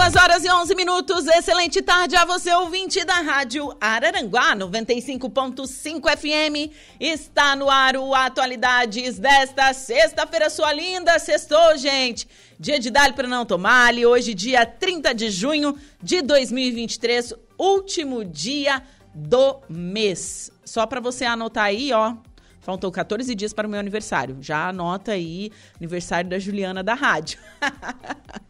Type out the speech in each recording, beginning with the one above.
Duas horas e onze minutos. Excelente tarde a você, ouvinte da Rádio Araranguá 95.5 FM. Está no ar o Atualidades desta sexta-feira, sua linda. Sextou, gente. Dia de Dali para não tomar. Ali hoje, dia 30 de junho de 2023, último dia do mês. Só para você anotar aí, ó. Faltam 14 dias para o meu aniversário. Já anota aí, aniversário da Juliana da Rádio.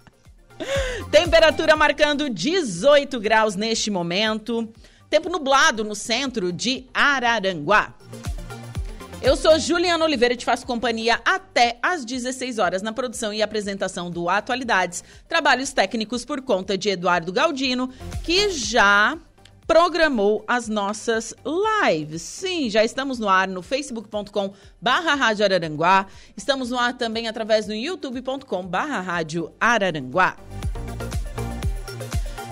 Temperatura marcando 18 graus neste momento. Tempo nublado no centro de Araranguá. Eu sou Juliana Oliveira e te faço companhia até às 16 horas na produção e apresentação do Atualidades. Trabalhos técnicos por conta de Eduardo Galdino, que já programou as nossas lives. Sim, já estamos no ar no facebook.com barra Rádio Araranguá. Estamos no ar também através do youtube.com barra Rádio Araranguá.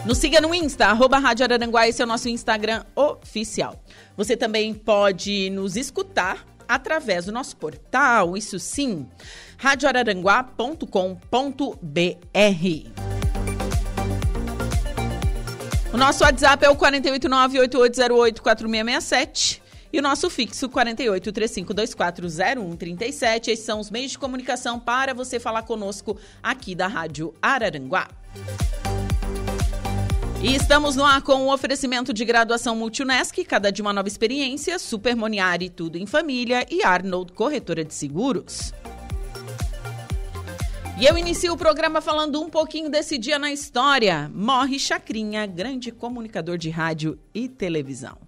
Nos siga no Insta, arroba Rádio Araranguá, esse é o nosso Instagram oficial. Você também pode nos escutar através do nosso portal, isso sim, radioararanguá.com.br. O nosso WhatsApp é o 489-8808-4667 e o nosso fixo 4835240137. Esses são os meios de comunicação para você falar conosco aqui da Rádio Araranguá. E estamos no ar com o oferecimento de graduação Multunesc, cada dia uma nova experiência, Super Moniari, tudo em família e Arnold, corretora de seguros. E eu inicio o programa falando um pouquinho desse dia na história. Morre Chacrinha, grande comunicador de rádio e televisão.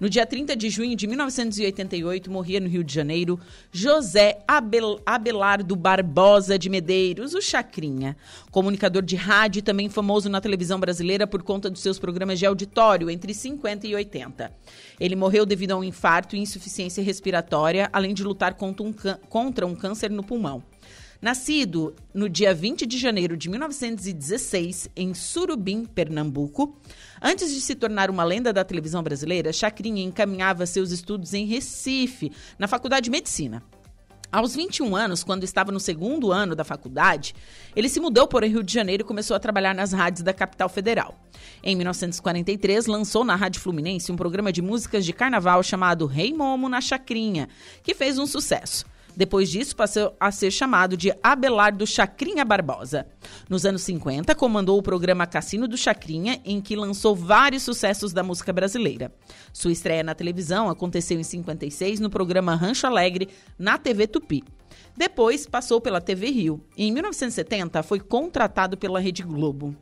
No dia 30 de junho de 1988, morria no Rio de Janeiro José Abel, Abelardo Barbosa de Medeiros, o Chacrinha. Comunicador de rádio e também famoso na televisão brasileira por conta dos seus programas de auditório entre 50 e 80. Ele morreu devido a um infarto e insuficiência respiratória, além de lutar contra um, contra um câncer no pulmão. Nascido no dia 20 de janeiro de 1916, em Surubim, Pernambuco, antes de se tornar uma lenda da televisão brasileira, Chacrinha encaminhava seus estudos em Recife, na Faculdade de Medicina. Aos 21 anos, quando estava no segundo ano da faculdade, ele se mudou para o Rio de Janeiro e começou a trabalhar nas rádios da capital federal. Em 1943, lançou na Rádio Fluminense um programa de músicas de carnaval chamado Rei Momo na Chacrinha, que fez um sucesso. Depois disso, passou a ser chamado de Abelardo Chacrinha Barbosa. Nos anos 50, comandou o programa Cassino do Chacrinha, em que lançou vários sucessos da música brasileira. Sua estreia na televisão aconteceu em 56 no programa Rancho Alegre, na TV Tupi. Depois, passou pela TV Rio. E em 1970, foi contratado pela Rede Globo.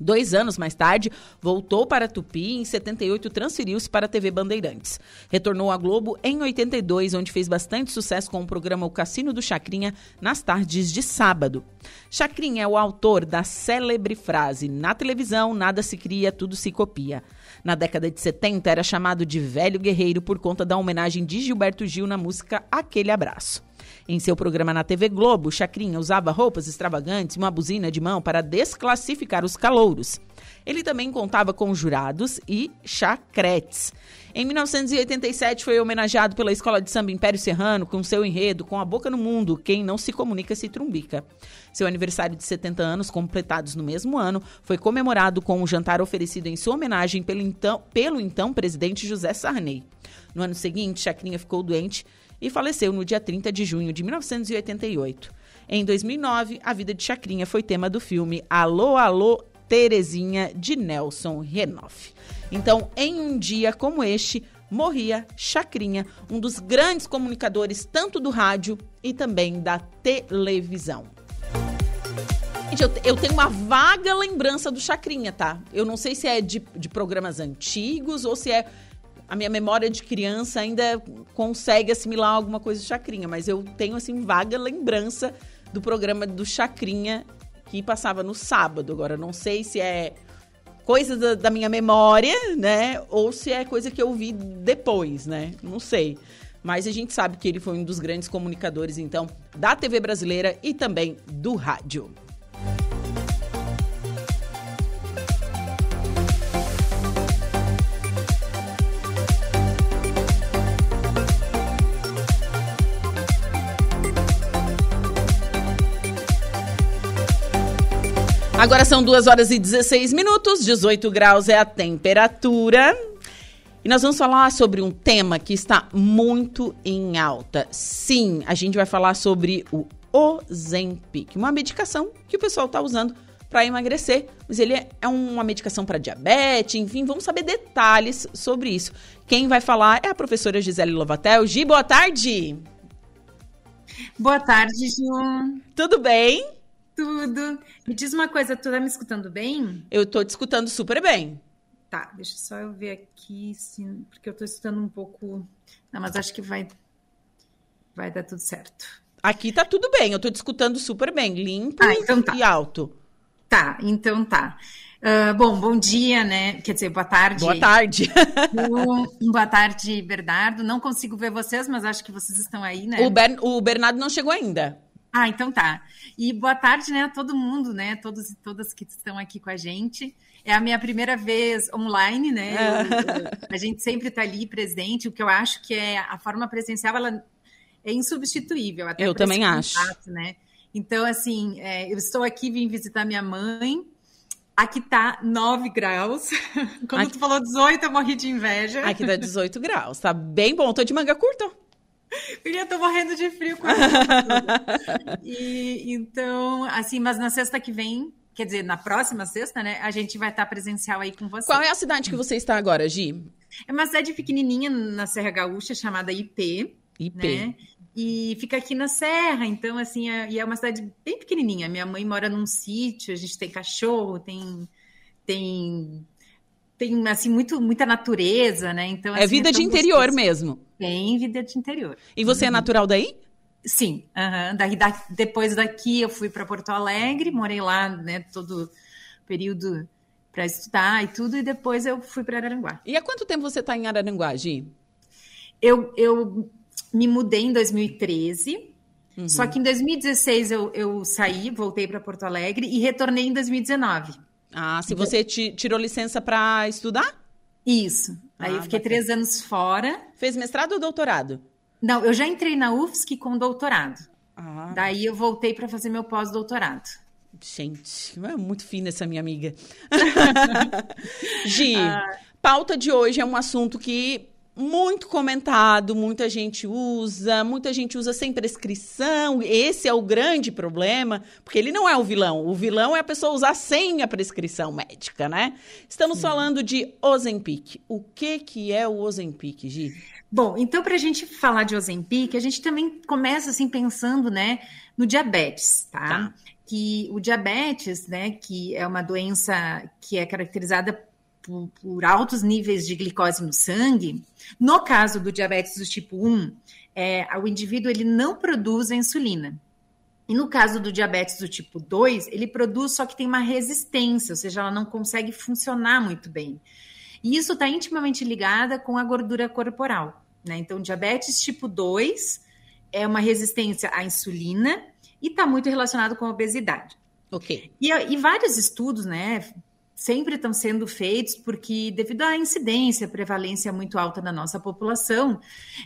Dois anos mais tarde, voltou para Tupi e em 78 transferiu-se para a TV Bandeirantes. Retornou à Globo em 82, onde fez bastante sucesso com o programa O Cassino do Chacrinha nas tardes de sábado. Chacrinha é o autor da célebre frase: Na televisão, nada se cria, tudo se copia. Na década de 70, era chamado de Velho Guerreiro por conta da homenagem de Gilberto Gil na música Aquele Abraço. Em seu programa na TV Globo, Chacrinha usava roupas extravagantes e uma buzina de mão para desclassificar os calouros. Ele também contava com jurados e chacretes. Em 1987 foi homenageado pela Escola de Samba Império Serrano com seu enredo Com a Boca no Mundo, quem não se comunica se trumbica. Seu aniversário de 70 anos, completados no mesmo ano, foi comemorado com um jantar oferecido em sua homenagem pelo então, pelo então presidente José Sarney. No ano seguinte, Chacrinha ficou doente e faleceu no dia 30 de junho de 1988. Em 2009, a vida de Chacrinha foi tema do filme Alô, Alô, Terezinha, de Nelson Renoff. Então, em um dia como este, morria Chacrinha, um dos grandes comunicadores tanto do rádio e também da televisão. Gente, eu, eu, tenho uma vaga lembrança do Chacrinha, tá? Eu não sei se é de, de programas antigos ou se é a minha memória de criança ainda consegue assimilar alguma coisa de Chacrinha, mas eu tenho, assim, vaga lembrança do programa do Chacrinha que passava no sábado. Agora, não sei se é coisa da, da, minha memória, né? Ou se é coisa que eu vi depois, né? Não sei. Mas a gente sabe que ele foi um dos grandes comunicadores, então, da TV brasileira e também do rádio. Agora são 2 horas e 16 minutos, 18 graus é a temperatura. E nós vamos falar sobre um tema que está muito em alta. Sim, a gente vai falar sobre o Ozempic, uma medicação que o pessoal está usando para emagrecer, mas ele é uma medicação para diabetes, enfim, vamos saber detalhes sobre isso. Quem vai falar é a professora Gisele Lovatel. Gi, boa tarde! Boa tarde, Ju. Tudo bem? Tudo. Me diz uma coisa, tu tá me escutando bem? Eu tô te escutando super bem. Tá, deixa só eu ver aqui, sim, porque eu tô escutando um pouco. Não, mas acho que vai, vai dar tudo certo. Aqui tá tudo bem, eu tô te escutando super bem, limpo ah, então tá. e alto. Tá, então tá. Uh, bom, bom dia, né? Quer dizer, boa tarde. Boa tarde. um, boa tarde, Bernardo. Não consigo ver vocês, mas acho que vocês estão aí, né? O, Ber o Bernardo não chegou ainda. Ah, então tá. E boa tarde, né, a todo mundo, né, todos e todas que estão aqui com a gente. É a minha primeira vez online, né? Eu, eu, a gente sempre está ali presente, o que eu acho que é a forma presencial, ela é insubstituível. eu também acho. Contato, né? Então, assim, é, eu estou aqui, vim visitar minha mãe. Aqui tá 9 graus. Quando aqui... tu falou 18, eu morri de inveja. Aqui tá 18 graus. Tá bem bom. Tô de manga curta. Filha, tô morrendo de frio com E então, assim, mas na sexta que vem, quer dizer, na próxima sexta, né, a gente vai estar presencial aí com você. Qual é a cidade que você está agora, Gi? É uma cidade pequenininha na Serra Gaúcha chamada IP. IP. Né? E fica aqui na Serra, então, assim, é, e é uma cidade bem pequenininha. Minha mãe mora num sítio, a gente tem cachorro, tem tem tem assim muito muita natureza, né? Então é assim, vida é de interior gostoso. mesmo. Tem vida de interior. E você é uhum. é natural daí? Sim. Uhum. Daí, da, depois daqui eu fui para Porto Alegre, morei lá, né? Todo período para estudar e tudo, e depois eu fui para Araranguá. E há quanto tempo você está em Araranguá, Gi? Eu, eu me mudei em 2013. Uhum. Só que em 2016 eu, eu saí, voltei para Porto Alegre e retornei em 2019. Ah, se você tirou licença para estudar? Isso. Aí ah, eu fiquei bacana. três anos fora. Fez mestrado ou doutorado? Não, eu já entrei na UFSC com doutorado. Ah. Daí eu voltei para fazer meu pós-doutorado. Gente, é muito fina essa minha amiga. Gi, ah. pauta de hoje é um assunto que muito comentado, muita gente usa, muita gente usa sem prescrição. Esse é o grande problema, porque ele não é o vilão. O vilão é a pessoa usar sem a prescrição médica, né? Estamos Sim. falando de Ozempic. O que que é o Ozempic, Gi? Bom, então para a gente falar de Ozempic, a gente também começa assim pensando, né, no diabetes, tá? tá? Que o diabetes, né, que é uma doença que é caracterizada por, por, altos níveis de glicose no sangue, no caso do diabetes do tipo 1, é, o indivíduo ele não produz a insulina. E no caso do diabetes do tipo 2, ele produz, só que tem uma resistência, ou seja, ela não consegue funcionar muito bem. E isso está intimamente ligada com a gordura corporal. Né? Então, diabetes tipo 2 é uma resistência à insulina e está muito relacionado com a obesidade. Ok. E, e vários estudos, né, sempre estão sendo feitos porque, devido à incidência, prevalência muito alta na nossa população,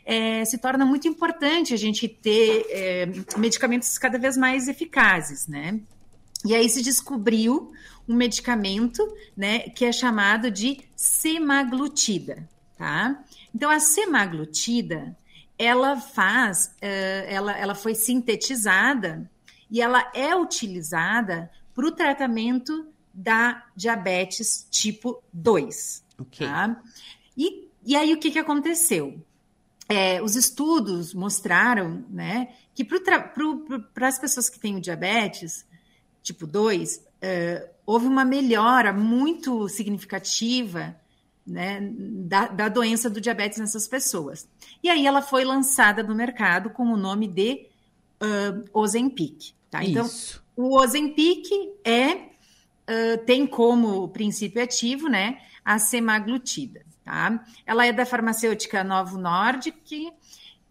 é, se torna muito importante a gente ter é, medicamentos cada vez mais eficazes, né? E aí se descobriu um medicamento, né, que é chamado de semaglutida, tá? Então a semaglutida, ela faz, uh, ela, ela foi sintetizada e ela é utilizada para o tratamento da diabetes tipo 2. Ok. Tá? E, e aí o que, que aconteceu? É, os estudos mostraram né, que para as pessoas que têm o diabetes tipo 2, é, houve uma melhora muito significativa né, da, da, doença do diabetes nessas pessoas. E aí ela foi lançada no mercado com o nome de uh, Ozempic. Tá? Então, o Ozempic é uh, tem como princípio ativo, né, a semaglutida, tá? Ela é da farmacêutica Novo Nordic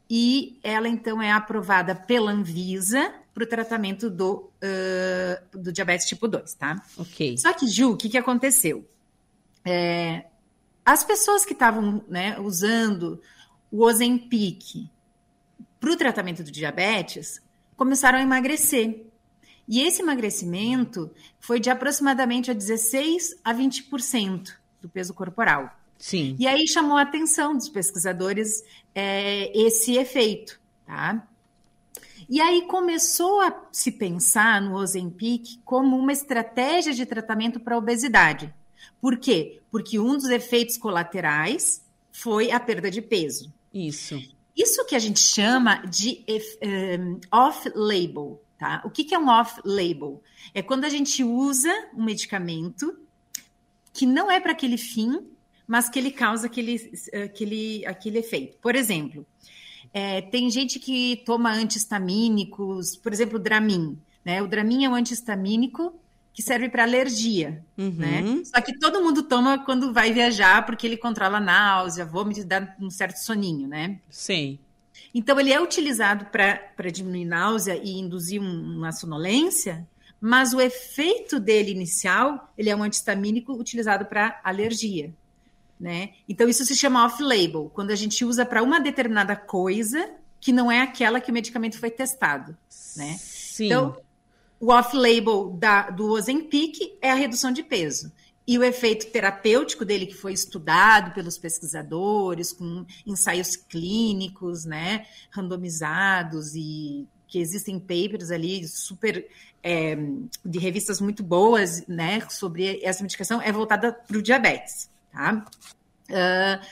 e ela então é aprovada pela Anvisa para o tratamento do, uh, do diabetes tipo 2, tá? Ok. Só que, Ju, o que, que aconteceu? É, as pessoas que estavam né, usando o Ozempic para o tratamento do diabetes começaram a emagrecer. E esse emagrecimento foi de aproximadamente a 16 a 20% do peso corporal. Sim. E aí chamou a atenção dos pesquisadores é, esse efeito, tá? E aí começou a se pensar no Ozempic como uma estratégia de tratamento para a obesidade. Por quê? Porque um dos efeitos colaterais foi a perda de peso. Isso. Isso que a gente chama de um, off-label, tá? O que, que é um off-label? É quando a gente usa um medicamento que não é para aquele fim, mas que ele causa aquele, aquele, aquele efeito. Por exemplo, é, tem gente que toma antihistamínicos, por exemplo, o Dramin. Né? O Dramin é um antihistamínico que serve para alergia, uhum. né? Só que todo mundo toma quando vai viajar porque ele controla náusea, vômito dá um certo soninho, né? Sim. Então ele é utilizado para diminuir náusea e induzir uma sonolência, mas o efeito dele inicial, ele é um antihistamínico utilizado para alergia. Né? Então, isso se chama off-label, quando a gente usa para uma determinada coisa que não é aquela que o medicamento foi testado. Né? Sim. Então, o off-label do Ozempic é a redução de peso. E o efeito terapêutico dele, que foi estudado pelos pesquisadores, com ensaios clínicos, né, randomizados, e que existem papers ali super é, de revistas muito boas, né, sobre essa medicação, é voltada para o diabetes. Tá? Uh,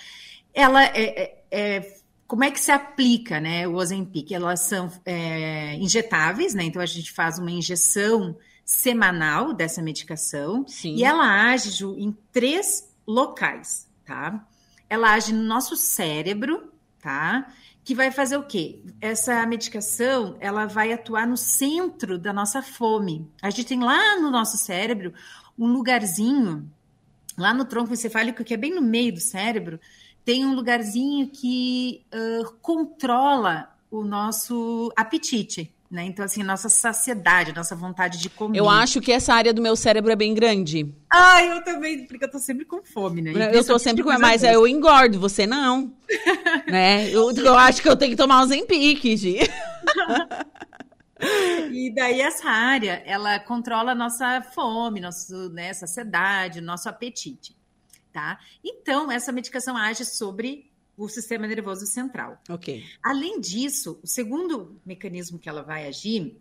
ela é, é, é, como é que se aplica, né, o Ozempic? Elas são é, injetáveis, né? Então a gente faz uma injeção semanal dessa medicação Sim. e ela age em três locais, tá? Ela age no nosso cérebro, tá? Que vai fazer o quê? Essa medicação, ela vai atuar no centro da nossa fome. A gente tem lá no nosso cérebro um lugarzinho lá no tronco encefálico, que é bem no meio do cérebro, tem um lugarzinho que uh, controla o nosso apetite. Né? Então, assim, nossa saciedade, nossa vontade de comer. Eu acho que essa área do meu cérebro é bem grande. Ah, eu também, porque eu tô sempre com fome, né? E eu tô sempre com mas eu engordo, você não. né? Eu, eu acho que eu tenho que tomar um Zempic, Gi. E daí essa área, ela controla a nossa fome, nosso, né, saciedade, nosso apetite, tá? Então, essa medicação age sobre o sistema nervoso central. Ok. Além disso, o segundo mecanismo que ela vai agir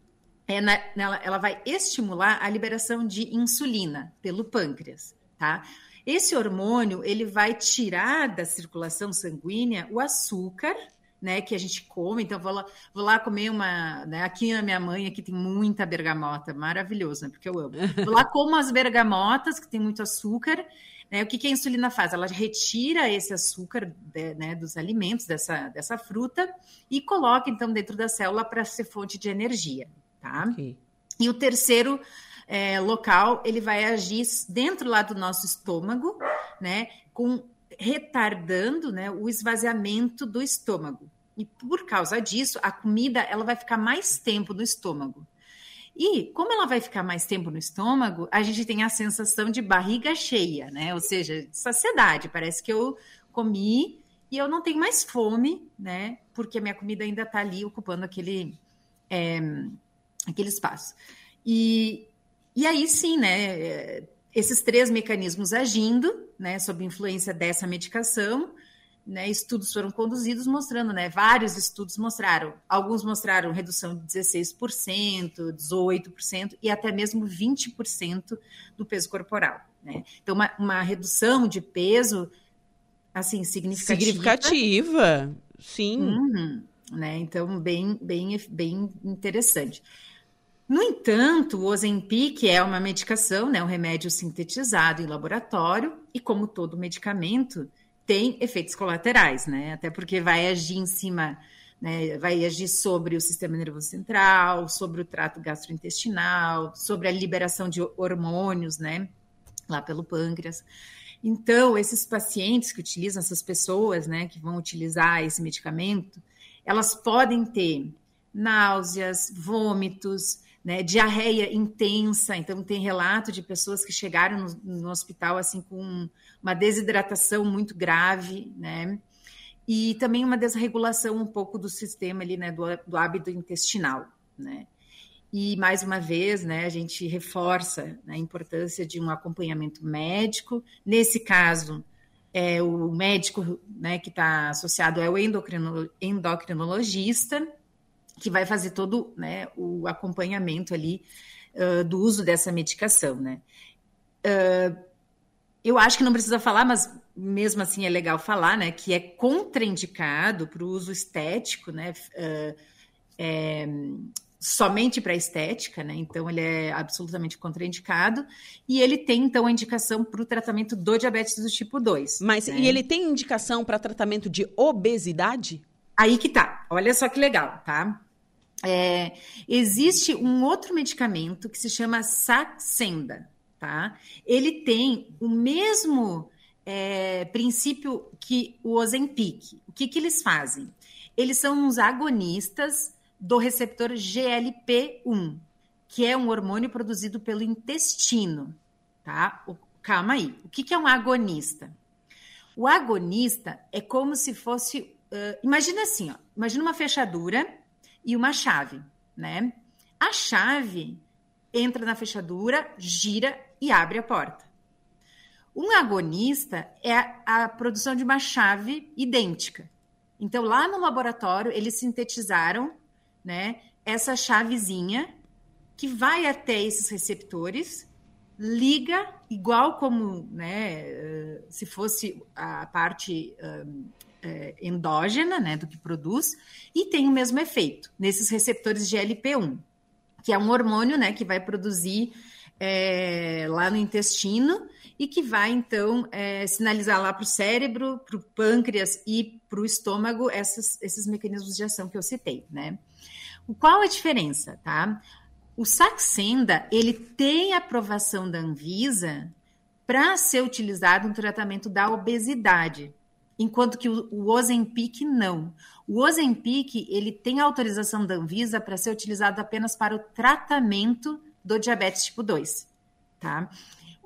é na, ela, ela vai estimular a liberação de insulina pelo pâncreas, tá? Esse hormônio, ele vai tirar da circulação sanguínea o açúcar né, que a gente come. Então, vou lá, vou lá comer uma. Né, aqui na minha mãe, aqui tem muita bergamota, maravilhoso, né? Porque eu amo. Vou lá, como as bergamotas, que tem muito açúcar. Né, o que, que a insulina faz? Ela retira esse açúcar de, né, dos alimentos, dessa, dessa fruta, e coloca, então, dentro da célula para ser fonte de energia. Tá? Okay. E o terceiro é, local, ele vai agir dentro lá do nosso estômago, né, com retardando né, o esvaziamento do estômago. E por causa disso, a comida ela vai ficar mais tempo no estômago. E como ela vai ficar mais tempo no estômago, a gente tem a sensação de barriga cheia, né? Ou seja, saciedade. Parece que eu comi e eu não tenho mais fome, né? Porque a minha comida ainda está ali ocupando aquele, é, aquele espaço. E, e aí sim, né? Esses três mecanismos agindo, né, sob influência dessa medicação, né, estudos foram conduzidos mostrando, né, vários estudos mostraram, alguns mostraram redução de 16%, 18% e até mesmo 20% do peso corporal. Né? Então, uma, uma, redução de peso, assim, significativa. Significativa, sim. Uhum, né? Então, bem, bem, bem interessante. No entanto, o Ozempic é uma medicação, né, um remédio sintetizado em laboratório, e como todo medicamento, tem efeitos colaterais, né? Até porque vai agir em cima, né, vai agir sobre o sistema nervoso central, sobre o trato gastrointestinal, sobre a liberação de hormônios, né, lá pelo pâncreas. Então, esses pacientes que utilizam, essas pessoas, né, que vão utilizar esse medicamento, elas podem ter náuseas, vômitos, né, diarreia intensa. Então, tem relato de pessoas que chegaram no, no, hospital assim com uma desidratação muito grave, né? E também uma desregulação um pouco do sistema ali, né, do, do hábito intestinal, né? e, mais uma vez, né, a gente reforça a importância de um acompanhamento médico. Nesse caso, é, o médico né, que está associado é o endocrino, endocrinologista, que vai fazer todo né, o acompanhamento ali uh, do uso dessa medicação. Né? Uh, eu acho que não precisa falar, mas mesmo assim é legal falar, né, que é contraindicado para o uso estético, né, uh, é, somente para estética, né? Então ele é absolutamente contraindicado e ele tem então a indicação para o tratamento do diabetes do tipo 2. Mas né? e ele tem indicação para tratamento de obesidade? Aí que tá. Olha só que legal, tá? É, existe um outro medicamento que se chama Saxenda, tá? Ele tem o mesmo é, princípio que o Ozempic. O que, que eles fazem? Eles são uns agonistas do receptor GLP-1, que é um hormônio produzido pelo intestino, tá? calma aí. O que, que é um agonista? O agonista é como se fosse. Uh, imagina assim, ó, imagina uma fechadura e uma chave, né? A chave entra na fechadura, gira e abre a porta. Um agonista é a, produção de uma chave idêntica. Então, lá no laboratório, eles sintetizaram né, essa chavezinha que vai até esses receptores, liga, igual como né, eh, se fosse a parte é, endógena né, do que produz, e tem o mesmo efeito nesses receptores de LP1, que é um hormônio né, que vai produzir é, lá no intestino e que vai então é, sinalizar lá para o cérebro, para o pâncreas e para o estômago essas, esses mecanismos de ação que eu citei, né? Qual a diferença, tá? O Saxenda, ele tem aprovação da Anvisa para ser utilizado no tratamento da obesidade, enquanto que o, o Ozempic não. O Ozempic, ele tem autorização da Anvisa para ser utilizado apenas para o tratamento do diabetes tipo 2, tá?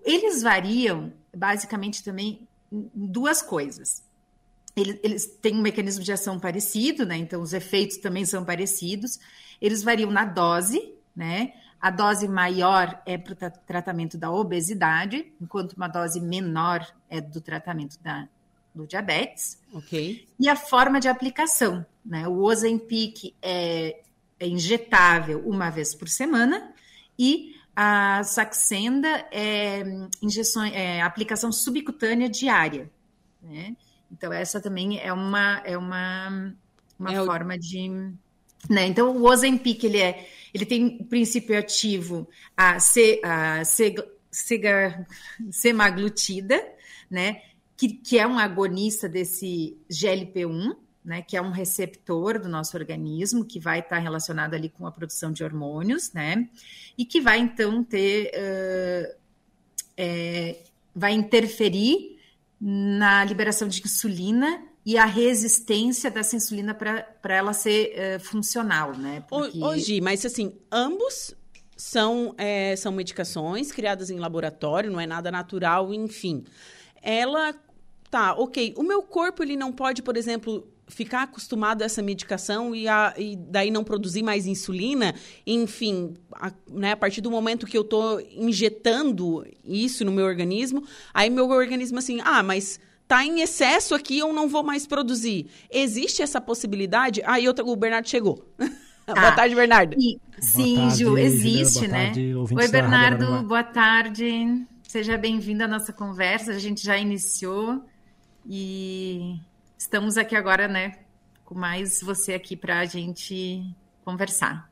Eles variam basicamente também em duas coisas eles, têm um mecanismo de ação parecido, né? Então, os efeitos também são parecidos. Eles variam na dose, né? A dose maior é para o tratamento da obesidade, enquanto uma dose menor é do tratamento da, do diabetes. Ok. E a forma de aplicação, né? O Ozempic é, é injetável uma vez por semana e a Saxenda é, injeção, é aplicação subcutânea diária, né? Então, essa também é uma, é uma, uma é forma o... de. Né? Então, o Ozempic ele, é, ele tem o princípio ativo a, se, a se, segar, semaglutida, né? Que, que é um agonista desse GLP-1, né, que é um receptor do nosso organismo, que vai estar relacionado ali com a produção de hormônios, né, e que vai então ter, uh, é, vai interferir na liberação de insulina e a resistência dessa insulina para ela ser uh, funcional, né? Porque... Hoje, mas assim, ambos são, é, são medicações criadas em laboratório, não é nada natural, enfim. Ela, tá, ok, o meu corpo ele não pode, por exemplo, ficar acostumado a essa medicação e, a, e daí não produzir mais insulina, enfim, a, né, a partir do momento que eu estou injetando isso no meu organismo, aí meu organismo assim, ah, mas tá em excesso aqui, eu não vou mais produzir. Existe essa possibilidade? Aí ah, o Bernardo chegou. Ah, boa tarde, Bernardo. E, sim, tarde, Ju, existe, né? Tarde, Oi, Bernardo, boa tarde. Seja bem-vindo à nossa conversa. A gente já iniciou e estamos aqui agora, né, com mais você aqui para a gente conversar.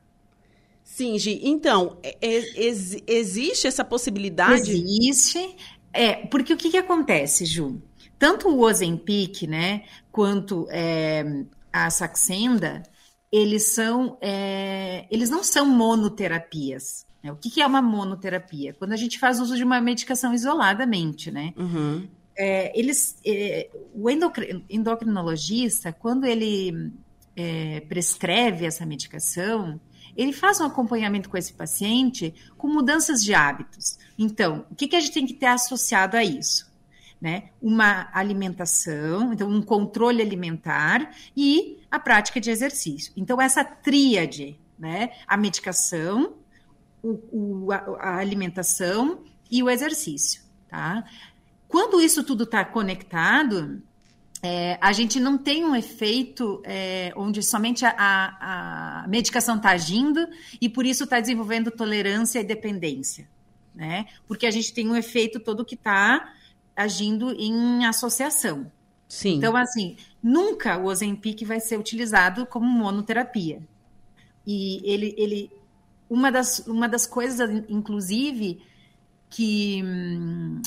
Sim, Gi. Então, é, é, ex existe essa possibilidade? Existe. É, porque o que, que acontece, Ju? Tanto o Ozempic, né, quanto é, a Saxenda, eles são, é, eles não são monoterapias. Né? O que, que, é uma monoterapia? Quando a gente faz uso de uma medicação isoladamente, né? Uhum é, eles, é, o endocrinologista, quando ele é, prescreve essa medicação, ele faz um acompanhamento com esse paciente com mudanças de hábitos. Então, o que, que a gente tem que ter associado a isso? Né? Uma alimentação, então um controle alimentar e a prática de exercício. Então, essa tríade, né? A medicação, o, o, a, alimentação e o exercício, tá? Quando isso tudo está conectado, é, a gente não tem um efeito é, onde somente a, a medicação está agindo e por isso está desenvolvendo tolerância e dependência, né? Porque a gente tem um efeito todo que está agindo em associação. Sim. Então, assim, nunca o Ozempic vai ser utilizado como monoterapia. E ele, ele uma das, uma das coisas, inclusive, que hum,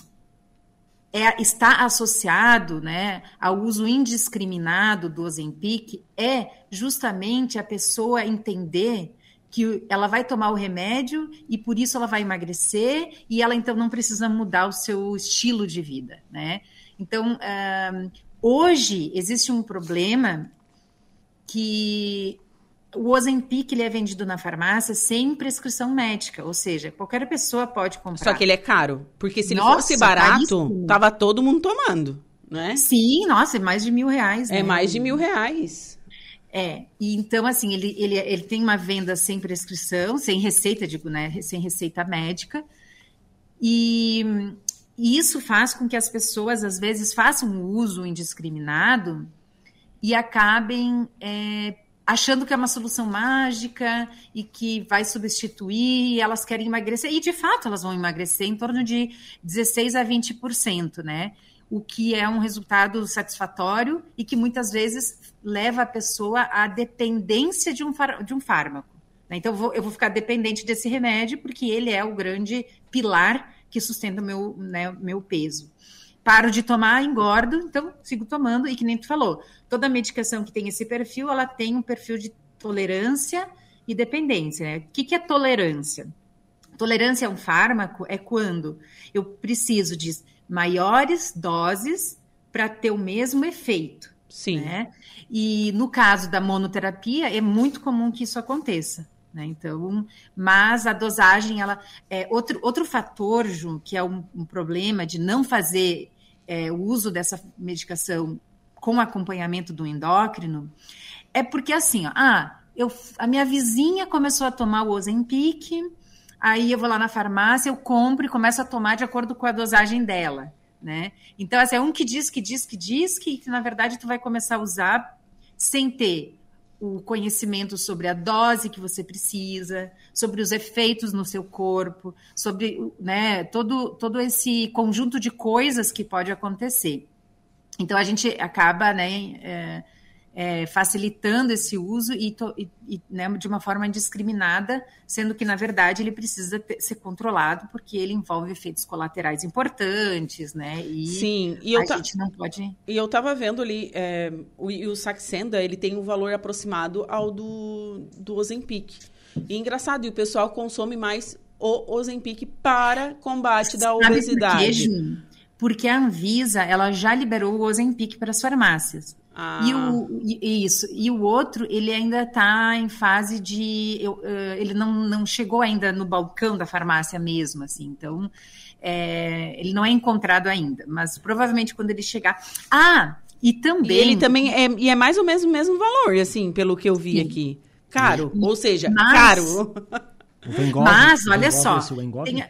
é, está associado né, ao uso indiscriminado do Ozempic é justamente a pessoa entender que ela vai tomar o remédio e por isso ela vai emagrecer e ela então não precisa mudar o seu estilo de vida, né? Então, uh, hoje existe um problema que o Ozempic ele é vendido na farmácia sem prescrição médica, ou seja, qualquer pessoa pode comprar. Só que ele é caro, porque se nossa, ele fosse barato, caríssimo. tava todo mundo tomando, né? Sim, nossa, é mais de mil reais. É né? mais de mil reais. É, e então assim, ele, ele, ele tem uma venda sem prescrição, sem receita, digo, né, sem receita médica, e, e isso faz com que as pessoas, às vezes, façam um uso indiscriminado e acabem é, achando que é uma solução mágica e que vai substituir, elas querem emagrecer, e de fato elas vão emagrecer em torno de 16 a 20%, né? O que é um resultado satisfatório e que muitas vezes leva a pessoa à dependência de um, de um fármaco. Né? Então, eu vou, eu vou ficar dependente desse remédio porque ele é o grande pilar que sustenta o meu, né, meu peso paro de tomar, engordo, então sigo tomando, e que nem tu falou, toda medicação que tem esse perfil, ela tem um perfil de tolerância e dependência. Né? O que, que é tolerância? Tolerância a um fármaco é quando eu preciso de maiores doses para ter o mesmo efeito. Sim. Né? E no caso da monoterapia, é muito comum que isso aconteça. Né? Então, mas a dosagem, ela é outro, outro fator, Ju, que é um, um problema de não fazer é, o uso dessa medicação com acompanhamento do endócrino, é porque assim, ó, ah, eu, a minha vizinha começou a tomar o Ozempic, aí eu vou lá na farmácia, eu compro e começo a tomar de acordo com a dosagem dela, né? Então, assim, é um que diz, que diz, que diz, que na verdade tu vai começar a usar sem ter o conhecimento sobre a dose que você precisa, sobre os efeitos no seu corpo, sobre né, todo, todo esse conjunto de coisas que pode acontecer. Então a gente acaba né, é, é, facilitando esse uso e, to, e, e né, de uma forma indiscriminada, sendo que, na verdade, ele precisa ter, ser controlado, porque ele envolve efeitos colaterais importantes, né? E Sim, e a gente não pode. E eu estava vendo ali, é, o, o Saxenda, ele tem um valor aproximado ao do, do Ozempic. E engraçado, e o pessoal consome mais o Ozempic para combate da obesidade. Porque a Anvisa, ela já liberou o Ozempic para as farmácias. Ah. E o, isso. E o outro, ele ainda está em fase de. Eu, uh, ele não, não chegou ainda no balcão da farmácia mesmo, assim. Então, é, ele não é encontrado ainda. Mas provavelmente quando ele chegar. Ah! E também. E ele também é, e é mais ou menos o mesmo valor, assim, pelo que eu vi Sim. aqui. Caro. E, ou seja, mas, caro. O Engove, mas, olha só. Esse, o Engove, tem...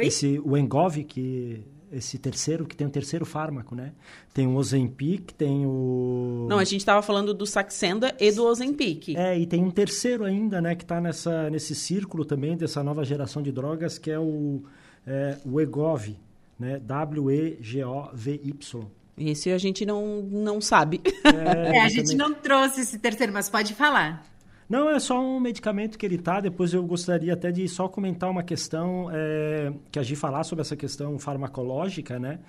esse, o Engove que esse terceiro, que tem o terceiro fármaco, né? Tem o Ozempic, tem o... Não, a gente estava falando do Saxenda e do Ozempic. É, e tem um terceiro ainda, né? Que está nessa, nesse círculo também dessa nova geração de drogas, que é o, é, o Egov, né? W-E-G-O-V-Y. Esse a gente não, não sabe. É, é a gente não trouxe esse terceiro, mas pode falar. Não, é só um medicamento que ele tá. Depois eu gostaria até de só comentar uma questão é, que a gente falar sobre essa questão farmacológica, né?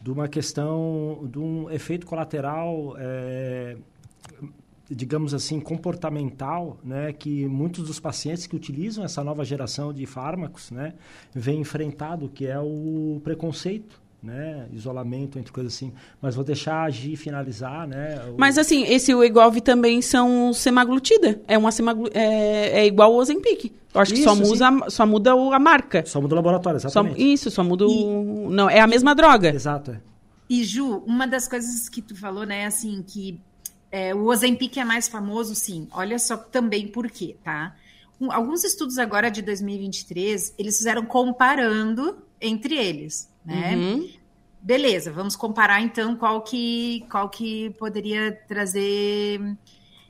De uma questão de um efeito colateral, é, digamos assim, comportamental, né? Que muitos dos pacientes que utilizam essa nova geração de fármacos, né? Vêm enfrentado, que é o preconceito né? Isolamento entre coisas assim. Mas vou deixar a Gi finalizar, né? O... Mas assim, esse o Egov também são semaglutida. É uma semaglu... é, é igual o Ozempic. Eu acho isso, que só muda, só muda a marca. Só muda o laboratório, exatamente. Só, isso, só muda o... Não, é a mesma droga. Exato, é. E Ju, uma das coisas que tu falou, né, assim, que é, o Ozempic é mais famoso, sim. Olha só também por quê, tá? um, alguns estudos agora de 2023, eles fizeram comparando entre eles, né? Uhum. Beleza, vamos comparar então qual que, qual que poderia trazer.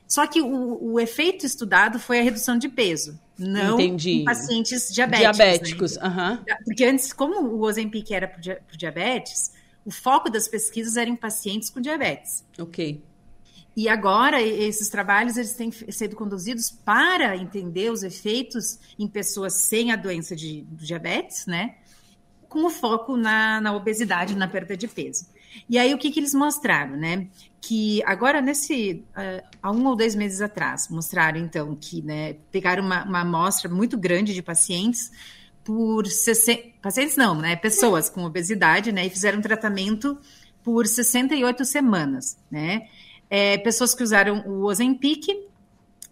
Só que o, o efeito estudado foi a redução de peso, não Entendi. em pacientes diabéticos. Diabéticos, né? uhum. Porque antes, como o Ozempic era para diabetes, o foco das pesquisas era em pacientes com diabetes. Ok. E agora esses trabalhos eles têm sido conduzidos para entender os efeitos em pessoas sem a doença de, de diabetes, né? Com o foco na, na, obesidade, na perda de peso. E aí o que, que eles mostraram, né? Que agora nesse uh, há um ou dois meses atrás mostraram então que, né? Pegaram uma, uma amostra muito grande de pacientes por 60, pacientes não, né? Pessoas com obesidade, né? E fizeram tratamento por 68 semanas, né? é, pessoas que usaram o Ozempic,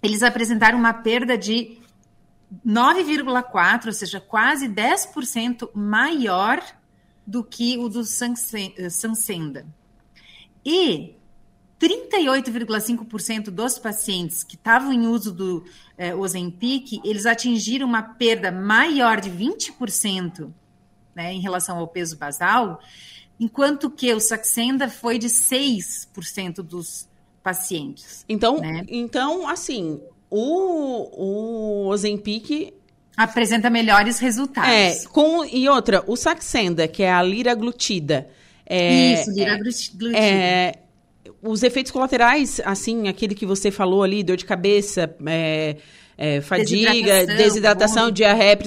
eles apresentaram uma perda de 9,4, ou seja, quase 10% maior do que o do Sansenda. E 38,5% dos pacientes que estavam em uso do é, Ozempic, eles atingiram uma perda maior de 20% né, em relação ao peso basal, enquanto que o Saxenda foi de 6% dos pacientes. Então, né? então assim, o, o Ozempic apresenta melhores resultados. É, com e outra, o Saxenda, que é a liraglutida. É, Isso, liraglutida. É, os efeitos colaterais, assim, aquele que você falou ali, dor de cabeça, é, é, fadiga, desidratação, desidratação diarreia,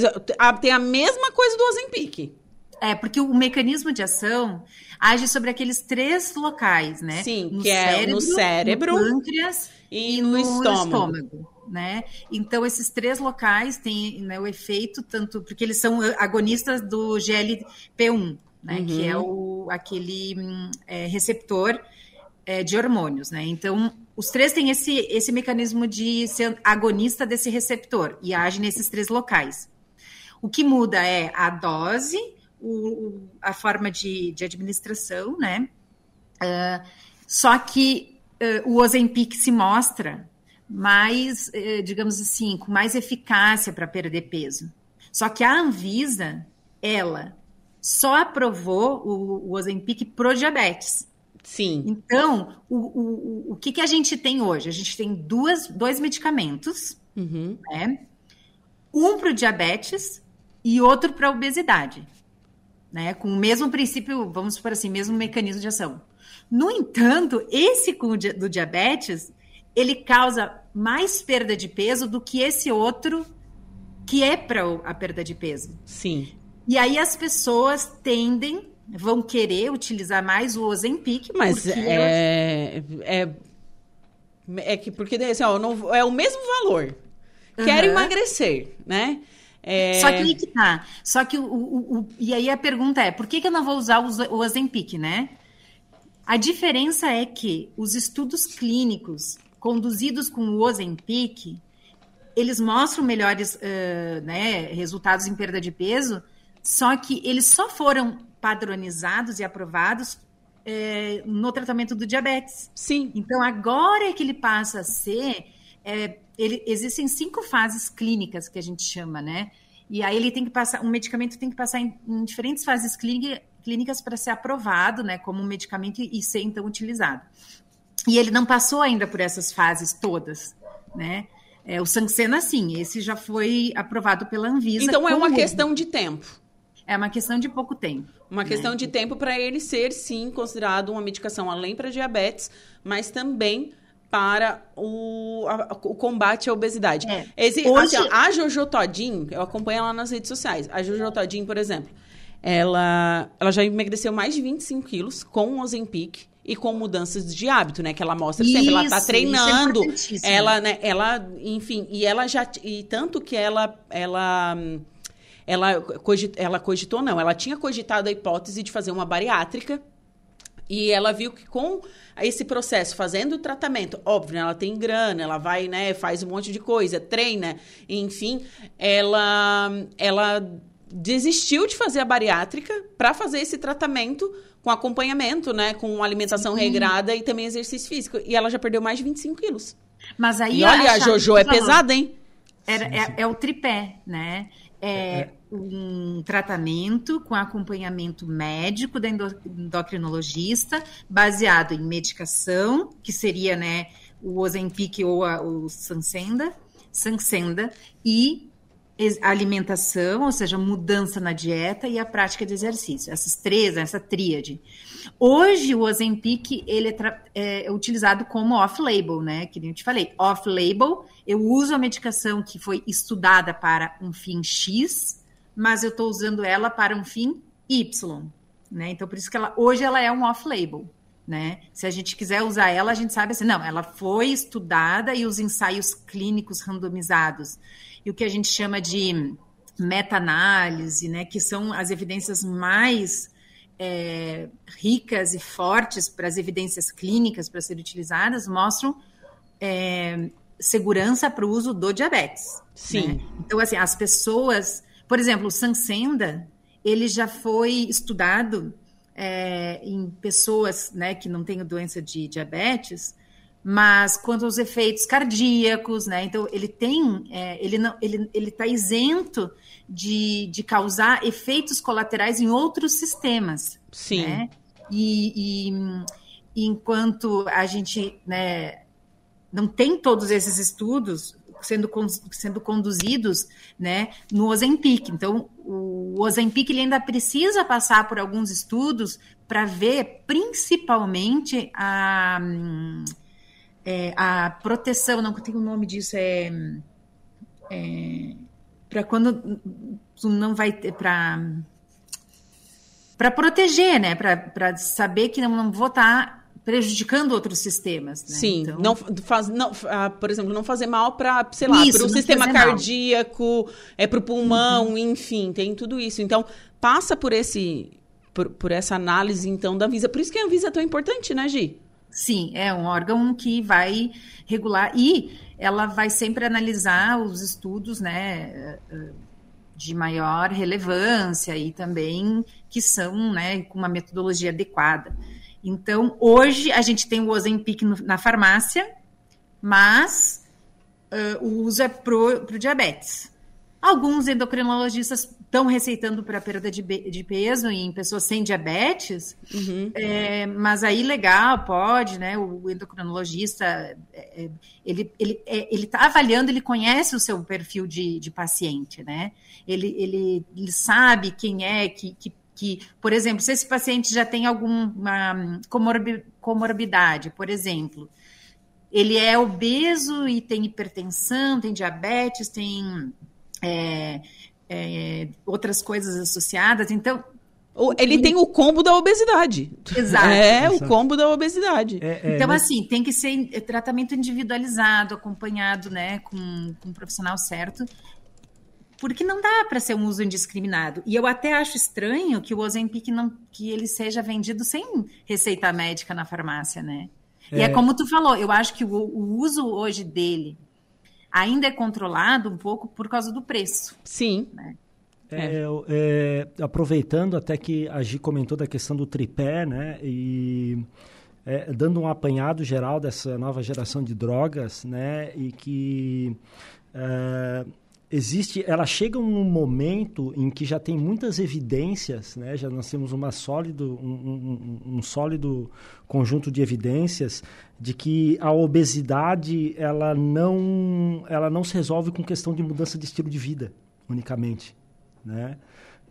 tem a mesma coisa do Ozempic. É, porque o mecanismo de ação age sobre aqueles três locais, né? Sim, no que cérebro, é no cérebro, no pâncreas e, e no, no, estômago. estômago. Né? Então, esses três locais têm né, o efeito, tanto porque eles são agonistas do GLP-1, né? Uhum. Que é o, aquele é, receptor é, de hormônios, né? Então, os três têm esse, esse mecanismo de ser agonista desse receptor e age nesses três locais. O que muda é a dose, o, a forma de, de administração, né? Uh, só que uh, o Ozempic se mostra mais, uh, digamos assim, com mais eficácia para perder peso. Só que a Anvisa, ela só aprovou o, o Ozempic pro diabetes. Sim. Então, o, o, o que, que a gente tem hoje? A gente tem duas, dois medicamentos, uhum. né? Um para o diabetes e outro para obesidade né? Com o mesmo princípio, vamos por assim, mesmo mecanismo de ação. No entanto, esse com o do diabetes, ele causa mais perda de peso do que esse outro que é para a perda de peso. Sim. E aí as pessoas tendem, vão querer utilizar mais o Ozempic. Mas é, é, é que porque assim, ó, não, é o mesmo valor. Quero uhum. emagrecer, né? É... Só que aí que tá. Só que o, o, o, E aí a pergunta é: por que, que eu não vou usar o, o Ozempic, né? A diferença é que os estudos clínicos conduzidos com o Ozempic, eles mostram melhores uh, né, resultados em perda de peso, só que eles só foram padronizados e aprovados é, no tratamento do diabetes. Sim. Então, agora é que ele passa a ser é, ele, existem cinco fases clínicas que a gente chama, né? E aí ele tem que passar, um medicamento tem que passar em, em diferentes fases clínica, clínicas para ser aprovado, né, como um medicamento e, e ser então utilizado. E ele não passou ainda por essas fases todas, né? É, o Sansena, sim, esse já foi aprovado pela Anvisa. Então é uma questão de tempo. É uma questão de pouco tempo. Uma né? questão de tempo para ele ser, sim, considerado uma medicação além para diabetes, mas também para o, a, o combate à obesidade. É. Esse, Hoje... assim, a Jojo Todinho, eu acompanho ela nas redes sociais. A Jojo Todinho, por exemplo, ela, ela já emagreceu mais de 25 quilos com o Ozempic e com mudanças de hábito, né? Que ela mostra sempre. Isso, ela tá é treinando. É ela, né? Ela, enfim, e ela já. E tanto que ela. ela ela, cogit, ela cogitou, não, ela tinha cogitado a hipótese de fazer uma bariátrica e ela viu que com esse processo, fazendo o tratamento, óbvio, né, ela tem grana, ela vai, né, faz um monte de coisa, treina, enfim, ela, ela desistiu de fazer a bariátrica para fazer esse tratamento com acompanhamento, né, com alimentação Sim. regrada e também exercício físico. E ela já perdeu mais de 25 quilos. Mas aí e olha, a Jojo é pesada, hein? Era. É, é, o tripé, né? É, é, um tratamento com acompanhamento médico da endocrinologista, baseado em medicação, que seria né, o Ozempic ou a, o Sansenda, Sansenda, e alimentação, ou seja, mudança na dieta e a prática de exercício. Essas três, essa tríade. Hoje, o Ozempic, ele é, é utilizado como off-label, né? Que nem eu te falei. Off-label, eu uso a medicação que foi estudada para um fim X, mas eu estou usando ela para um fim Y, né? Então, por isso que ela, hoje ela é um off-label. Né? Se a gente quiser usar ela, a gente sabe assim, não, ela foi estudada e os ensaios clínicos randomizados e o que a gente chama de meta-análise, né, que são as evidências mais é, ricas e fortes para as evidências clínicas para serem utilizadas, mostram é, segurança para o uso do diabetes. Sim. Né? Então, assim, as pessoas, por exemplo, o Sansenda, ele já foi estudado é, em pessoas né, que não têm doença de diabetes, mas quanto aos efeitos cardíacos, né? Então ele tem, é, ele não, ele ele está isento de, de causar efeitos colaterais em outros sistemas. Sim. Né? E, e, e, enquanto a gente, né, não tem todos esses estudos sendo, sendo conduzidos, né, no Ozempic. Então o Ozempic ele ainda precisa passar por alguns estudos para ver, principalmente a é, a proteção, não tem o nome disso, é, é para quando tu não vai ter para para proteger, né? Para saber que não, não vou estar tá prejudicando outros sistemas. Né? Sim, então... não faz, não, uh, por exemplo, não fazer mal para, sei lá, para o sistema cardíaco, mal. é para o pulmão, uhum. enfim, tem tudo isso. Então passa por esse por, por essa análise então da Visa. Por isso que a Visa é tão importante, né, Gi? Sim, é um órgão que vai regular e ela vai sempre analisar os estudos, né, de maior relevância e também que são, né, com uma metodologia adequada. Então, hoje a gente tem o Ozempic na farmácia, mas uh, o uso é para o diabetes. Alguns endocrinologistas estão receitando para perda de, de, peso em pessoas sem diabetes, uhum. é, mas aí legal, pode, né? O endocrinologista, é, é ele ele é, ele está avaliando, ele conhece o seu perfil de, de paciente, né? Ele, ele, ele sabe quem é que, que que, por exemplo, se esse paciente já tem alguma comorbidade, por exemplo, ele é obeso e tem hipertensão, tem diabetes, tem é, é, outras coisas associadas. Então. Ele tem o combo da obesidade. Exato. É, Exato. o combo da obesidade. É, é, então, mas... assim, tem que ser tratamento individualizado, acompanhado, né, com, com um profissional certo porque não dá para ser um uso indiscriminado. E eu até acho estranho que o Ozempic não que ele seja vendido sem receita médica na farmácia, né? É. E é como tu falou, eu acho que o, o, uso hoje dele ainda é controlado um pouco por causa do preço. Sim. Né? É, é, aproveitando até que a Gi comentou da questão do tripé, né? E é, dando um apanhado geral dessa nova geração de drogas, né? E que é, existe, ela chega num momento em que já tem muitas evidências, né? Já nós temos uma sólido, um, um, um sólido conjunto de evidências de que a obesidade ela não, ela não se resolve com questão de mudança de estilo de vida unicamente, né?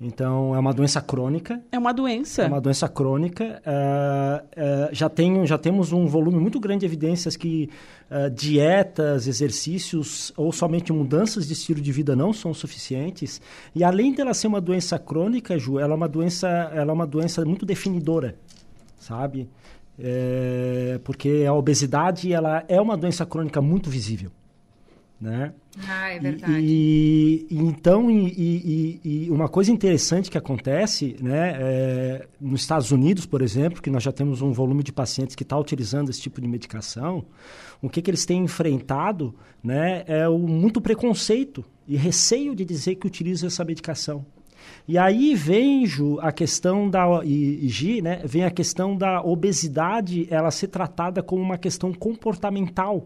Então, é uma doença crônica. É uma doença. É uma doença crônica. Uh, uh, já, tem, já temos um volume muito grande de evidências que uh, dietas, exercícios ou somente mudanças de estilo de vida não são suficientes. E além dela ser uma doença crônica, Ju, ela é uma doença, ela é uma doença muito definidora, sabe? É, porque a obesidade ela é uma doença crônica muito visível né? Ah, é verdade. E, e então, e, e, uma coisa interessante que acontece, né, é, nos Estados Unidos, por exemplo, que nós já temos um volume de pacientes que está utilizando esse tipo de medicação, o que, que eles têm enfrentado, né, é o muito preconceito e receio de dizer que utilizam essa medicação. E aí vem, Ju, a questão da e, e Gi, né, vem a questão da obesidade, ela ser tratada como uma questão comportamental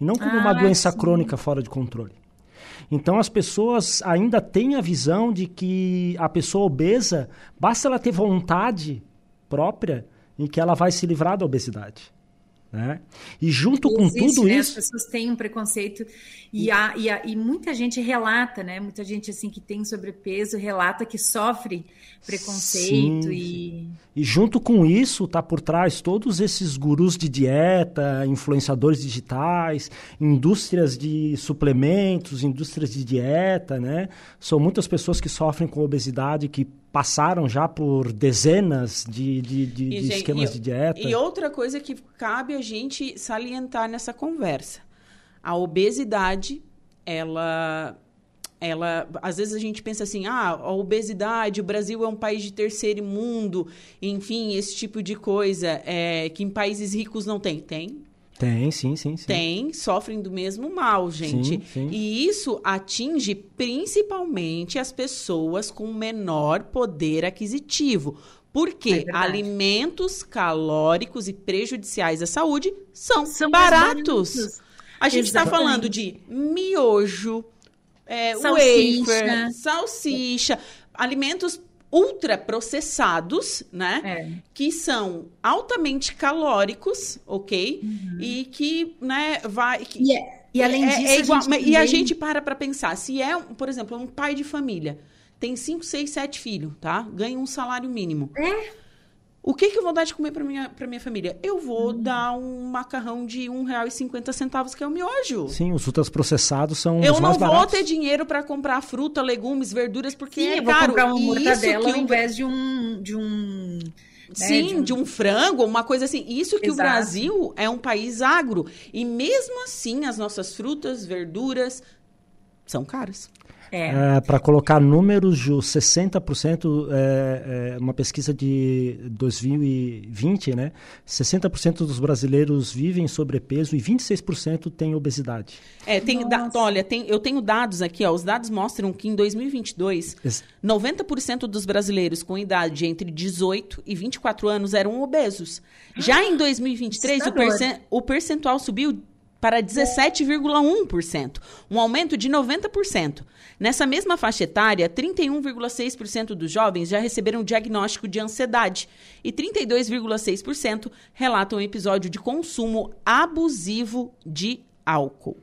e não como ah, uma doença sim. crônica fora de controle. Então as pessoas ainda têm a visão de que a pessoa obesa, basta ela ter vontade própria em que ela vai se livrar da obesidade. Né? E junto com tudo né? isso. As pessoas têm um preconceito e, há, e, há, e, muita gente relata, né? Muita gente assim que tem sobrepeso relata que sofre preconceito Sim. e. E junto com isso tá por trás todos esses gurus de dieta, influenciadores digitais, indústrias de suplementos, indústrias de dieta, né? São muitas pessoas que sofrem com obesidade que passaram já por dezenas de, de, de, de gente, esquemas e, de dieta. E outra coisa que cabe a gente salientar nessa conversa. A obesidade, ela ela às vezes a gente pensa assim ah a obesidade o Brasil é um país de terceiro mundo enfim esse tipo de coisa é, que em países ricos não tem tem tem, sim, sim, sim. Tem, sofrem do mesmo mal, gente. Sim, sim. E isso atinge principalmente as pessoas com menor poder aquisitivo. Porque É alimentos calóricos e prejudiciais à saúde são, São baratos. A gente está falando de miojo, é, Salsicha. wafer, salsicha, alimentos ultraprocessados, né? É. Que são altamente calóricos, ok? E que, né, vai... que- E, é- e além é- disso, é igual- a gente e a também- gente para para pensar, se é, por exemplo, um pai de família, tem 5, 6, 7 filhos, tá? Ganha um salário mínimo. É. O que, que eu vou dar de comer para minha, pra minha família? Eu vou Hum. dar um macarrão de R$ 1,50, que é o miojo. Sim, os ultraprocessados são Eu os não mais vou baratos. ter dinheiro para comprar fruta, legumes, verduras, porque Sim, é eu vou caro. comprar uma mortadela que ao o- invés de um. De um né, Sim, de um... frango, uma coisa assim. Isso que o Exato. Brasil é um país agro. E mesmo assim, as nossas frutas, verduras são caras. É. Para colocar números, Ju, 60%, é, é uma pesquisa de 2020, né? 60% dos brasileiros vivem sobrepeso e 26% têm obesidade. É, tem da- olha, tem, eu tenho dados aqui, ó. Os dados mostram que em 2022, Esse- 90% dos brasileiros com idade entre 18 e 24 anos eram obesos. Já em 2023, o, Assustador. percen- o percentual subiu para 17,1%, um aumento de 90%. Nessa mesma faixa etária, 31,6% dos jovens já receberam diagnóstico de ansiedade e 32,6% relatam episódio de consumo abusivo de álcool.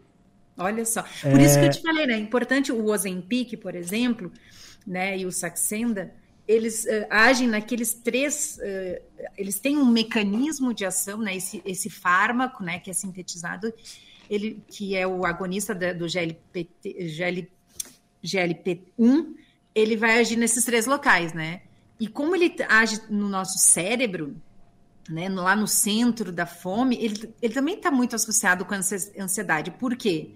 Olha só. Por isso que eu te falei, né? É importante o Ozempic, por exemplo, né? E o Saxenda, eles eh, agem naqueles três. eh, eles têm um mecanismo de ação, né? Esse, esse fármaco, né? Que é sintetizado, ele, que é o agonista da- do GL, GLP-1, ele vai agir nesses três locais, né? E como ele age no nosso cérebro, né, lá no centro da fome, ele, ele também está muito associado com a ansi- ansiedade. Por quê?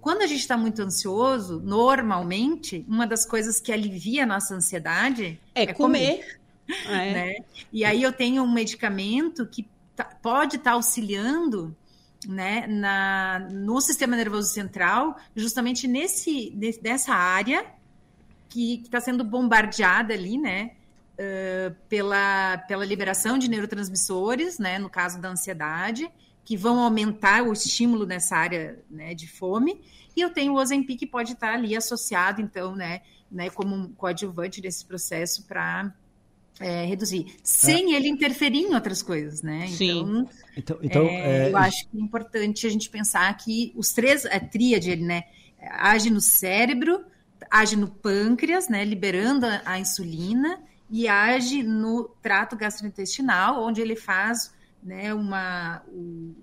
Quando a gente está muito ansioso, normalmente, uma das coisas que alivia a nossa ansiedade É, comer. É. né? E aí eu tenho um medicamento que tá- pode estar auxiliando né, na, no sistema nervoso central, justamente nesse, nessa área que está sendo bombardeada ali, né? ãh, pela, pela liberação de neurotransmissores, né, no caso da ansiedade, que vão aumentar o estímulo nessa área né, de fome. E eu tenho o Ozempic que pode estar ali associado, então, né, né, como um coadjuvante desse processo para é, reduzir, sem ele interferir em outras coisas, né? Sim. Então, Então, então é, é, eu acho que é importante a gente pensar que os três, a tríade, ele, né, age no cérebro, age no pâncreas, né, liberando a, a insulina, e age no trato gastrointestinal, onde ele faz né, uma, um-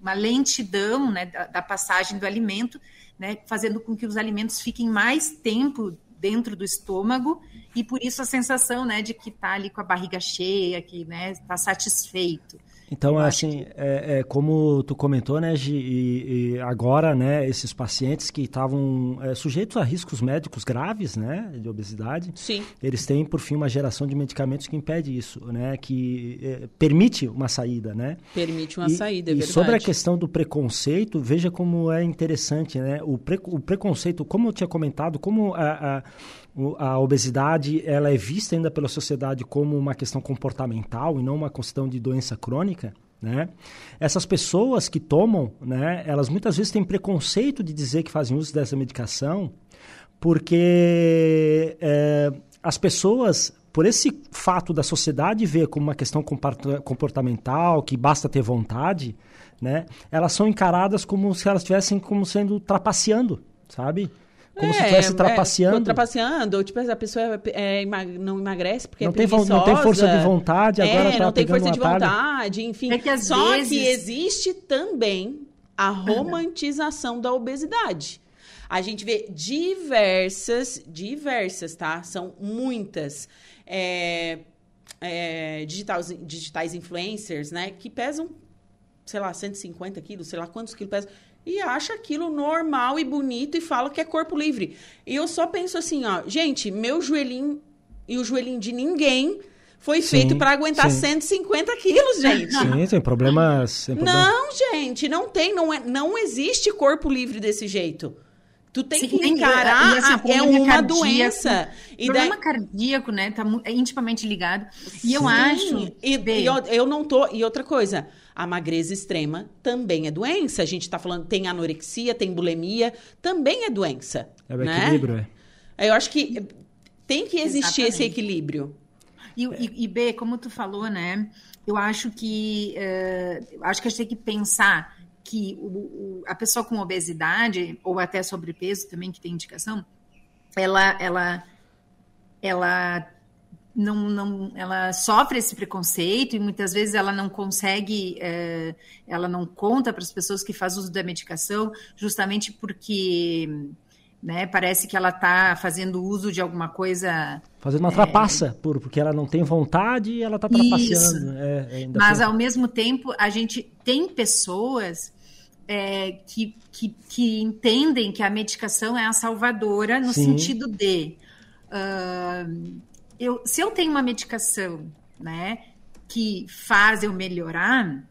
uma lentidão né, da, da passagem do alimento, né, fazendo com que os alimentos fiquem mais tempo dentro do estômago e por isso a sensação né, de que está ali com a barriga cheia, que está satisfeito. Então, Eu assim, é, é como tu comentou, né, Gi, e, e agora, né, esses pacientes que estavam é, sujeitos a riscos médicos graves, né, de obesidade, Sim. eles têm, por fim, uma geração de medicamentos que impede isso, né, que é, permite uma saída, né. Permite uma e, saída, é e verdade. sobre a questão do preconceito, veja como é interessante, né, o, pre, o preconceito, como eu tinha comentado, como a, a a obesidade ela é vista ainda pela sociedade como uma questão comportamental e não uma questão de doença crônica, Né? Essas pessoas que tomam, né, elas muitas vezes têm preconceito de dizer que fazem uso dessa medicação, porque é, as pessoas, por esse fato da sociedade ver como uma questão comportamental, que basta ter vontade, né, elas são encaradas como se elas estivessem como sendo trapaceando, sabe? Como é, se estivesse trapaceando. É, trapaceando, ou tipo, a pessoa é, não emagrece porque não é tem, Não tem força de vontade, agora é, tá não tem força de atalho. vontade, enfim. É que às Só vezes... que existe também a romantização da obesidade. A gente vê diversas, diversas, tá? São muitas é, é, digitais, digitais influencers, né? Que pesam, sei lá, 150 quilos, sei lá quantos quilos pesam e acha aquilo normal e bonito e fala que é corpo livre. E eu só penso assim, ó, gente, meu joelhinho e o joelhinho de ninguém foi sim, feito para aguentar sim. 150 quilos, gente. Sim, tem problemas. Tem problema. Não, gente, não tem, não, é, não existe corpo livre desse jeito. Tu tem Sim, que encarar, e, assim, é uma cardíaco, doença. E problema daí... cardíaco, né, tá é intimamente ligado. E Sim, eu acho... E, e eu, eu não tô... E outra coisa, a magreza extrema também é doença. A gente está falando, tem anorexia, tem bulimia, também é doença. É o né? equilíbrio, é. Eu acho que tem que existir Exatamente. esse equilíbrio. E, e, e, B, como tu falou, né? Eu acho que uh, acho que a gente tem que pensar que o, o, a pessoa com obesidade ou até sobrepeso também que tem indicação, ela ela ela não, não, ela sofre esse preconceito e muitas vezes ela não consegue, é, ela não conta para as pessoas que faz uso da medicação, justamente porque né, parece que ela está fazendo uso de alguma coisa. Fazendo uma é, trapaça, por, porque ela não tem vontade e ela está trapaceando. É, Mas ao mesmo tempo, a gente tem pessoas. É, que, que, que, entendem que a medicação é a salvadora no Sim. sentido de uh, eu, se eu tenho uma medicação, né, que faz eu melhorar,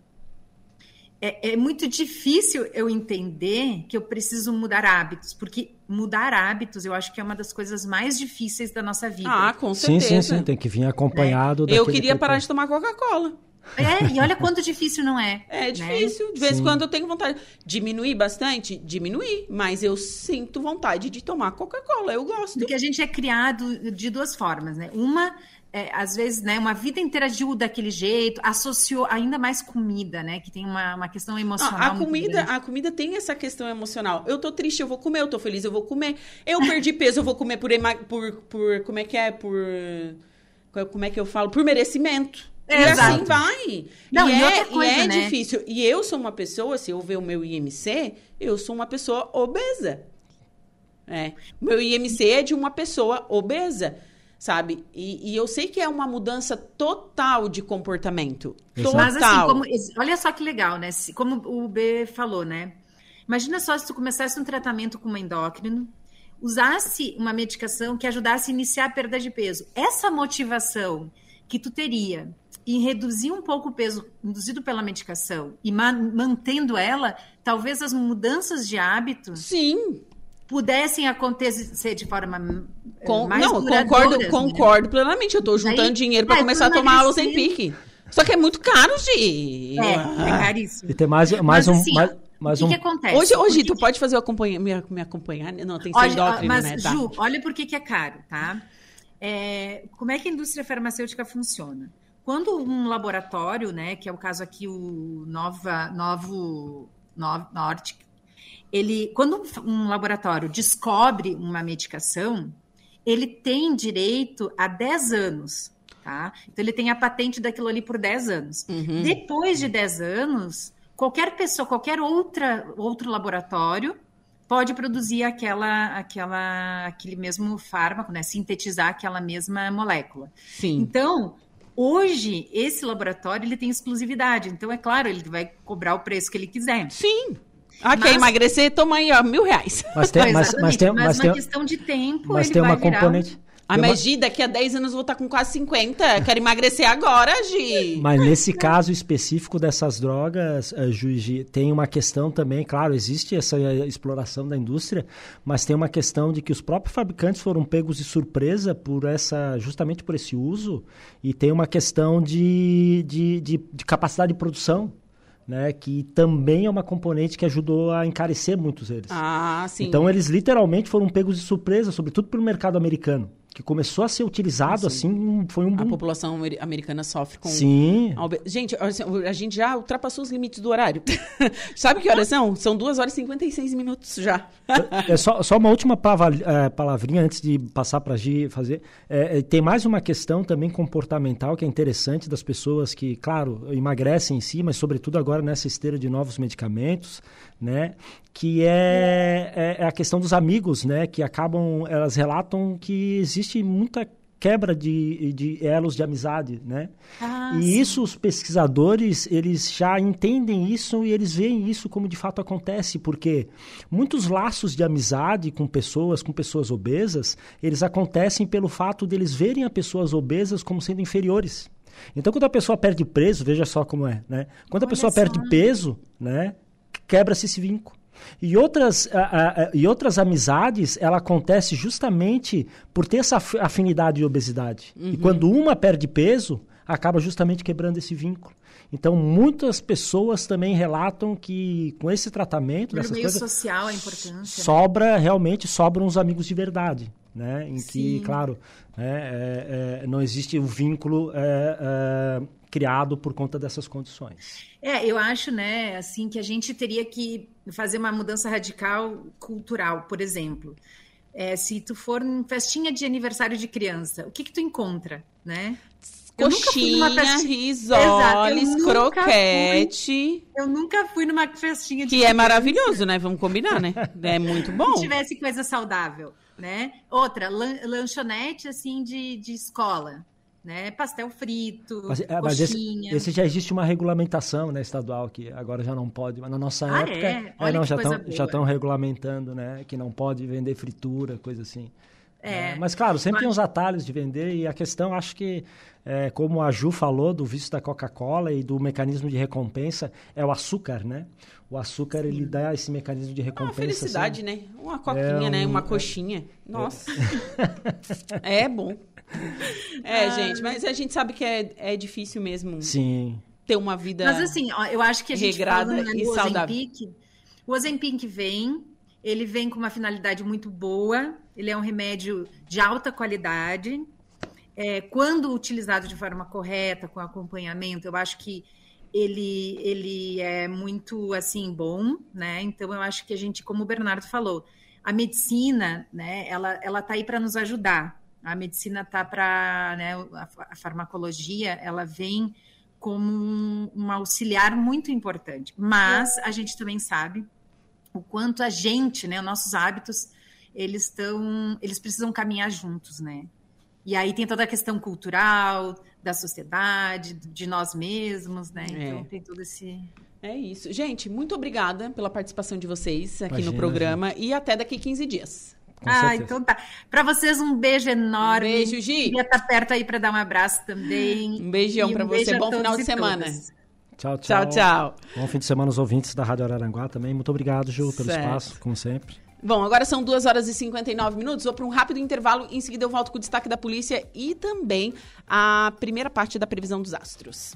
é, é, muito difícil eu entender que eu preciso mudar hábitos, porque mudar hábitos eu acho que é uma das coisas mais difíceis da nossa vida. Ah, com certeza. Sim, sim, sim, tem que vir acompanhado. É. Eu queria parar de tomar Coca-Cola. É, e olha quanto difícil não é. É né? difícil. Né? De vez em quando eu tenho vontade. Diminuir bastante? Diminuir. Mas eu sinto vontade de tomar Coca-Cola. Eu gosto. Porque a gente é criado de duas formas, né? Uma, é, às vezes, né, uma vida inteira agiu daquele jeito, associou ainda mais comida, né? Que tem uma, uma questão emocional. Ah, a comida, a comida tem essa questão emocional. Eu tô triste, eu vou comer, eu tô feliz, eu vou comer. Eu perdi peso, eu vou comer por, por, por. Como é que é? Por. Como é que eu falo? Por merecimento. É, e assim vai. Não, e, e é, coisa, e é né? difícil. E eu sou uma pessoa, se eu ver o meu IMC, eu sou uma pessoa obesa. É. Meu IMC é de uma pessoa obesa, sabe? E, e, eu sei que é uma mudança total de comportamento. Total. Mas assim, como, olha só que legal, né? Como o B falou, né? Imagina só se tu começasse um tratamento com uma endócrino, usasse uma medicação que ajudasse a iniciar a perda de peso. Essa motivação que tu teria em reduzir um pouco o peso induzido pela medicação e mantendo ela, talvez as mudanças de hábito sim pudessem acontecer de forma eh, Com, mais não concordo né? concordo plenamente eu estou juntando Aí, dinheiro para é, começar a tomar aulas em pique só que é muito caro de é, é caríssimo e tem mais mais Mas, um assim, mais... Mas o que, um... que acontece? Hoje, hoje tu pode fazer acompanha, me, me acompanhar? Não, tem que ser endócrino, mas, né? Tá. Ju, olha por que, que é caro, tá? É, como é que a indústria farmacêutica funciona? Quando um laboratório, né, que é o caso aqui o Nova, Novo, Novo Norte, ele, quando um laboratório descobre uma medicação, ele tem direito a 10 anos, tá? Então ele tem a patente daquilo ali por 10 anos. Uhum. Depois de 10 anos, qualquer pessoa, qualquer outra, outro laboratório pode produzir aquela, aquela, aquele mesmo fármaco, né? Sintetizar aquela mesma molécula. Sim. Então, Hoje, esse laboratório ele tem exclusividade, então é claro, ele vai cobrar o preço que ele quiser. Sim. Ah, mas... quer emagrecer? Toma aí, ó, mil reais. Mas tem, mas, mas tem, mas, mas uma tem, questão de tempo, mas tem uma componente. Ah, mas Gi, daqui a 10 anos eu vou estar com quase 50. Quero emagrecer agora, Gi. Mas nesse caso específico dessas drogas, uh, Gi, tem uma questão também, claro, existe essa exploração da indústria, mas tem uma questão de que os próprios fabricantes foram pegos de surpresa por essa, justamente por esse uso, e tem uma questão de, de, de, de capacidade de produção né, que também é uma componente que ajudou a encarecer muitos deles. Ah, sim. Então eles literalmente foram pegos de surpresa, sobretudo pelo mercado americano que começou a ser utilizado assim, foi um boom. A população americana sofre com. Sim. Gente, a gente já ultrapassou os limites do horário. Sabe que horas são? São 2 horas e 56 minutos já. é só, só uma última é, palavrinha antes de passar para a Gi fazer. É, é, tem mais uma questão também comportamental que é interessante das pessoas que, claro, emagrecem em si, mas sobretudo agora nessa esteira de novos medicamentos, né? Que é, é, é a questão dos amigos, né? Que acabam, elas relatam que existe muita quebra de, de elos de amizade, né? Ah, e sim. isso os pesquisadores eles já entendem isso e eles veem isso como de fato acontece, porque muitos laços de amizade com pessoas, com pessoas obesas, eles acontecem pelo fato deles verem as pessoas obesas como sendo inferiores. Então, quando a pessoa perde peso, veja só como é, né? Quando a Olha pessoa só. perde peso, né? Quebra-se esse vínculo. E outras, a, a, e outras amizades, ela acontece justamente por ter essa afinidade de obesidade. Uhum. E quando uma perde peso, acaba justamente quebrando esse vínculo. Então, muitas pessoas também relatam que com esse tratamento, dessas meio coisas, social a importância. Né? Sobra, realmente, sobram os amigos de verdade. Né? Em Sim. que, claro, é, é, é, não existe o vínculo é, é, criado por conta dessas condições. É, eu acho, né, assim, que a gente teria que fazer uma mudança radical cultural, por exemplo. É, se tu for em festinha de aniversário de criança, o que que tu encontra, né? Coxinha, risoles, croquete. Fui, eu nunca fui numa festinha de Que é maravilhoso, né? Vamos combinar, né? É muito bom. Se tivesse coisa saudável, né? Outra, lan lanchonete, assim, de, de escola né? Pastel frito, mas, é, mas esse, esse, já existe uma regulamentação, né, estadual que agora já não pode, mas na nossa ah, época, é? é não, já estão já estão regulamentando, né, que não pode vender fritura, coisa assim. É. é mas claro, sempre mas... tem uns atalhos de vender e a questão, acho que é, como a Ju falou do vício da Coca-Cola e do mecanismo de recompensa, é o açúcar, né? O açúcar, Sim. ele dá esse mecanismo de recompensa. É uma felicidade, assim. né? Uma coquinha, é né? um... né? Uma coxinha. Nossa. é bom. É, ah, gente, mas a gente sabe que é, é difícil mesmo. Sim. Ter uma vida. Mas assim, ó, eu acho que a gente regrada falando, né, e saudável. Ozempic, o Ozempic vem, ele vem com uma finalidade muito boa, ele é um remédio de alta qualidade. É, quando utilizado de forma correta, com acompanhamento, eu acho que ele, ele é muito assim bom, né? Então eu acho que a gente, como o Bernardo falou, a medicina, né? Ela ela tá aí para nos ajudar. A medicina tá para, né? A, farmacologia, ela vem como um, um auxiliar muito importante. Mas a gente também sabe o quanto a gente, né? Nossos hábitos, eles estão, eles precisam caminhar juntos, né? E aí tem toda a questão cultural, da sociedade, de nós mesmos, né? É. Então tem todo esse. É isso. Gente, muito obrigada pela participação de vocês aqui Imagina, no programa gente. e até daqui 15 dias. Com ah, certeza. então tá. Para vocês, um beijo enorme. Um beijo, Gi. Queria estar tá perto aí para dar um abraço também. Um beijão para um você. Bom final de semana. Tchau, tchau. Tchau, tchau. Bom fim de semana aos ouvintes da Rádio Araranguá também. Muito obrigado, Ju, pelo certo. espaço, como sempre. Bom, agora são 2 horas e 59 minutos. Vou para um rápido intervalo. Em seguida, eu volto com o destaque da polícia e também a primeira parte da previsão dos astros.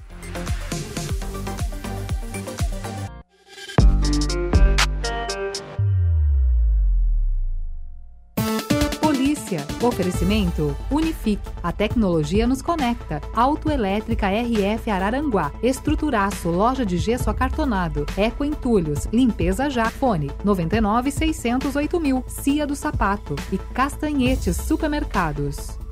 Notícia. Oferecimento Unifique. A tecnologia nos conecta. Autoelétrica RF Araranguá. Estruturaço. Loja de gesso acartonado. Eco Entulhos. Limpeza já. Fone 99 608 mil. Cia do Sapato. E Castanhetes Supermercados.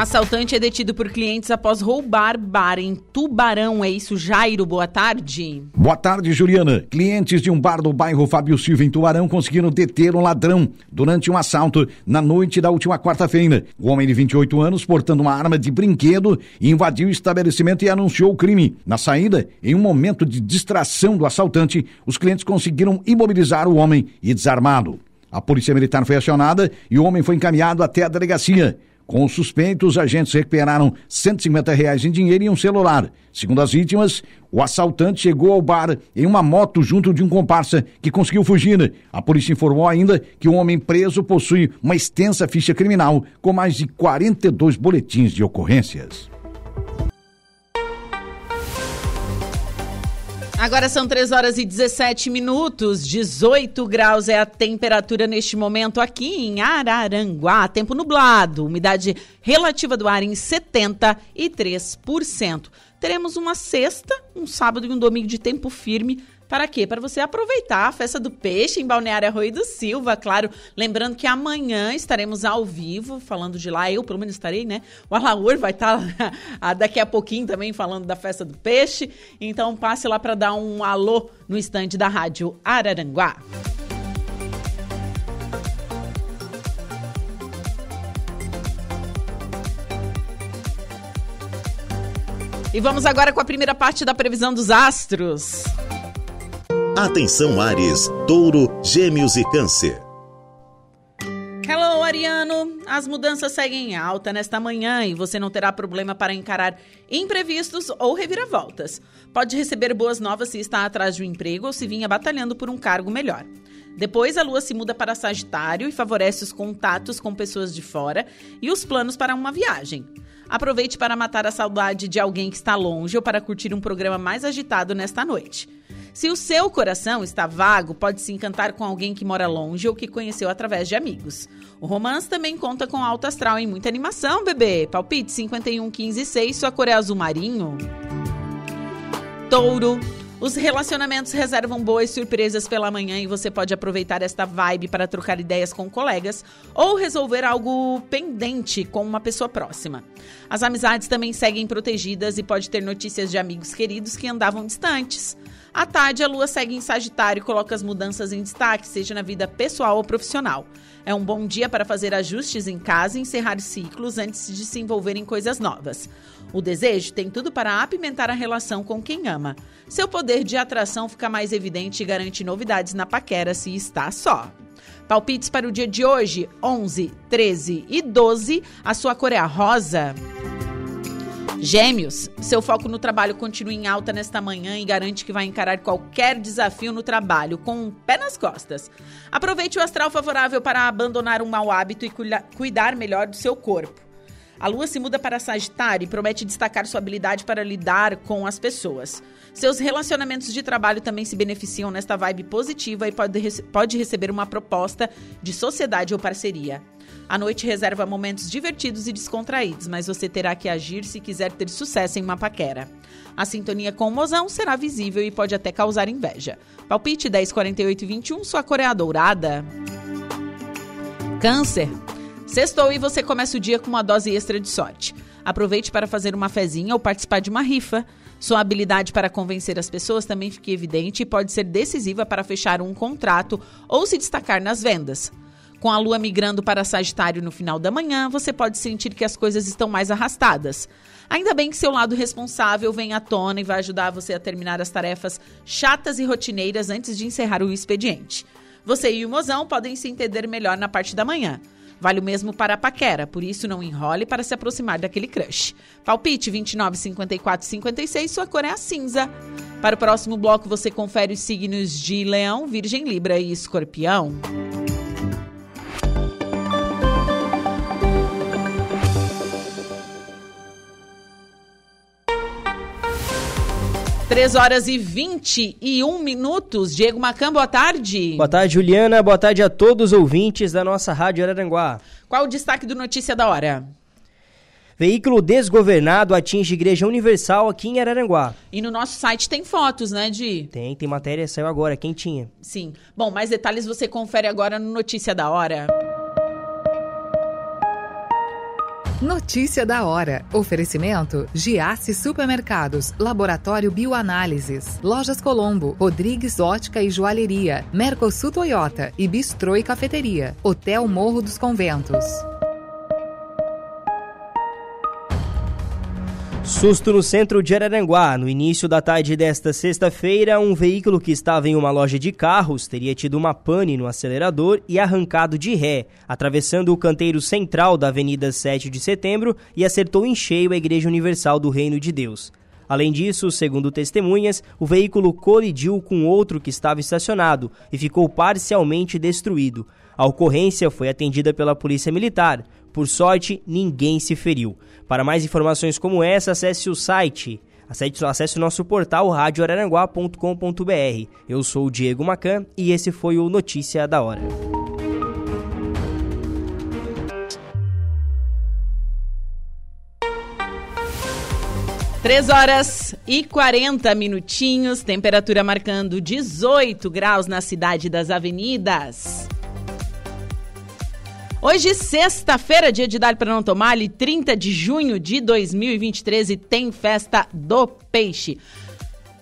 Assaltante é detido por clientes após roubar bar em Tubarão. É isso, Jairo? Boa tarde. Boa tarde, Juliana. Clientes de um bar do bairro Fábio Silva, em Tubarão, conseguiram deter um ladrão durante um assalto na noite da última quarta-feira. O homem de 28 anos, portando uma arma de brinquedo, invadiu o estabelecimento e anunciou o crime. Na saída, em um momento de distração do assaltante, os clientes conseguiram imobilizar o homem e desarmá-lo. A polícia militar foi acionada e o homem foi encaminhado até a delegacia. Com os suspeitos, os agentes recuperaram 150 reais em dinheiro e um celular. Segundo as vítimas, o assaltante chegou ao bar em uma moto junto de um comparsa que conseguiu fugir. A polícia informou ainda que o homem preso possui uma extensa ficha criminal com mais de 42 boletins de ocorrências. Agora são 3 horas e 17 minutos, 18 graus é a temperatura neste momento aqui em Araranguá. Tempo nublado, umidade relativa do ar em 73%. Teremos uma sexta, um sábado e um domingo de tempo firme para quê? Para você aproveitar a festa do peixe em Balneário Arroio do Silva, claro. Lembrando que amanhã estaremos ao vivo falando de lá. Eu, pelo menos, estarei, né? O Alaur vai estar daqui a pouquinho também falando da festa do peixe. Então passe lá para dar um alô no estande da Rádio Araranguá. E vamos agora com a primeira parte da previsão dos astros. Atenção Ares, Touro, Gêmeos e Câncer. Hello, Ariano! As mudanças seguem em alta nesta manhã e você não terá problema para encarar imprevistos ou reviravoltas. Pode receber boas novas se está atrás de um emprego ou se vinha batalhando por um cargo melhor. Depois, a lua se muda para Sagitário e favorece os contatos com pessoas de fora e os planos para uma viagem. Aproveite para matar a saudade de alguém que está longe ou para curtir um programa mais agitado nesta noite. Se o seu coração está vago, pode se encantar com alguém que mora longe ou que conheceu através de amigos. O romance também conta com alto astral e muita animação, bebê. Palpite 51 15 6, sua cor é azul marinho. Touro. Os relacionamentos reservam boas surpresas pela manhã e você pode aproveitar esta vibe para trocar ideias com colegas ou resolver algo pendente com uma pessoa próxima. As amizades também seguem protegidas e pode ter notícias de amigos queridos que andavam distantes. À tarde, a lua segue em Sagitário e coloca as mudanças em destaque, seja na vida pessoal ou profissional. É um bom dia para fazer ajustes em casa e encerrar ciclos antes de se envolver em coisas novas. O desejo tem tudo para apimentar a relação com quem ama. Seu poder de atração fica mais evidente e garante novidades na paquera se está só. Palpites para o dia de hoje: 11, 13 e 12. A sua cor é a rosa. Gêmeos, seu foco no trabalho continua em alta nesta manhã e garante que vai encarar qualquer desafio no trabalho com um pé nas costas. Aproveite o astral favorável para abandonar um mau hábito e cuidar melhor do seu corpo. A lua se muda para Sagitário e promete destacar sua habilidade para lidar com as pessoas. Seus relacionamentos de trabalho também se beneficiam nesta vibe positiva e pode, pode receber uma proposta de sociedade ou parceria. A noite reserva momentos divertidos e descontraídos, mas você terá que agir se quiser ter sucesso em uma paquera. A sintonia com o mozão será visível e pode até causar inveja. Palpite 10, 48 e 21, sua cor é a dourada. Câncer. Sextou e você começa o dia com uma dose extra de sorte. Aproveite para fazer uma fezinha ou participar de uma rifa. Sua habilidade para convencer as pessoas também fica evidente e pode ser decisiva para fechar um contrato ou se destacar nas vendas. Com a lua migrando para Sagitário no final da manhã, você pode sentir que as coisas estão mais arrastadas. Ainda bem que seu lado responsável vem à tona e vai ajudar você a terminar as tarefas chatas e rotineiras antes de encerrar o expediente. Você e o mozão podem se entender melhor na parte da manhã. Vale o mesmo para a paquera, por isso não enrole para se aproximar daquele crush. Palpite 29, 54, 56, sua cor é a cinza. Para o próximo bloco, você confere os signos de Leão, Virgem, Libra e Escorpião. 3 horas e 21 minutos. Diego Macan, boa tarde. Boa tarde, Juliana. Boa tarde a todos os ouvintes da nossa Rádio Araranguá. Qual o destaque do Notícia da Hora? Veículo desgovernado atinge Igreja Universal aqui em Araranguá. E no nosso site tem fotos, né, Di? Tem, tem matéria, saiu agora, quem tinha? Sim. Bom, mais detalhes você confere agora no Notícia da Hora. Notícia da hora. Oferecimento: Giasse Supermercados, Laboratório Bioanálises, Lojas Colombo, Rodrigues Ótica e Joalheria, Mercosul Toyota e Bistrô e Cafeteria, Hotel Morro dos Conventos. Susto no centro de Araranguá. No início da tarde desta sexta-feira, um veículo que estava em uma loja de carros teria tido uma pane no acelerador e arrancado de ré, atravessando o canteiro central da Avenida 7 de Setembro e acertou em cheio a Igreja Universal do Reino de Deus. Além disso, segundo testemunhas, o veículo colidiu com outro que estava estacionado e ficou parcialmente destruído. A ocorrência foi atendida pela Polícia Militar. Por sorte, ninguém se feriu. Para mais informações como essa, acesse o site Acesse, acesse o nosso portal radioararanguá.com.br. Eu sou o Diego Macan e esse foi o Notícia da Hora. Três horas e 40 minutinhos, temperatura marcando 18 graus na cidade das avenidas. Hoje, sexta-feira, dia de dar para não tomar, 30 de junho de 2023, e tem festa do peixe.